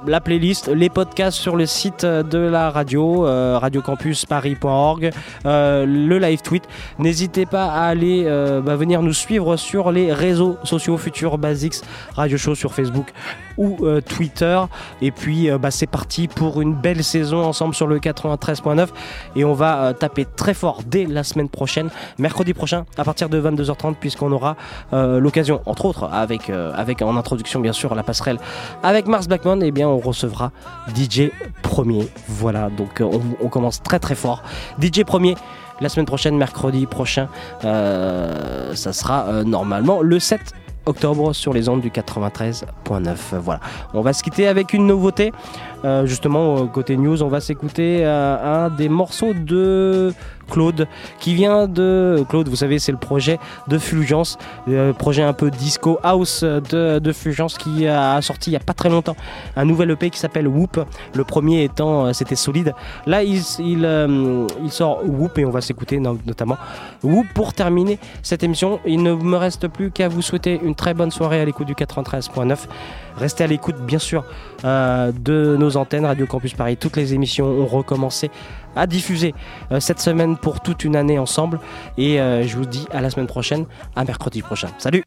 [SPEAKER 1] La playlist, les podcasts sur le site de la radio, euh, radiocampusparis.org, euh, le live tweet. N'hésitez pas à aller euh, bah, venir nous suivre sur les réseaux sociaux Future Basics Radio Show sur Facebook ou euh, Twitter. Et puis euh, bah, c'est parti pour une belle saison ensemble sur le 93.9 et on va euh, taper très fort dès la semaine prochaine, mercredi prochain à partir de 22h30 puisqu'on aura l'occasion, entre autres avec, avec en introduction bien sûr la passerelle avec Mars Blackmon, et bien on recevra DJ Premier. Voilà, donc on, commence très très fort. DJ Premier. La semaine prochaine, mercredi prochain, ça sera normalement le 7 octobre sur les ondes du 93.9. Voilà. On va se quitter avec une nouveauté. Euh, justement, euh, côté news, on va s'écouter euh, un des morceaux de Claude qui vient de. Claude, vous savez, c'est le projet de Fulgence, le projet un peu disco house de, Fulgence qui a sorti il n'y a pas très longtemps un nouvel EP qui s'appelle Whoop. Le premier étant, c'était solide. Là, il, il, sort Whoop et on va s'écouter no- notamment Whoop pour terminer cette émission. Il ne me reste plus qu'à vous souhaiter une très bonne soirée à l'écoute du 93.9. Restez à l'écoute, bien sûr, euh, de nos antennes Radio Campus Paris. Toutes les émissions ont recommencé à diffuser euh, cette semaine pour toute une année ensemble. Et euh, je vous dis à la semaine prochaine, à mercredi prochain. Salut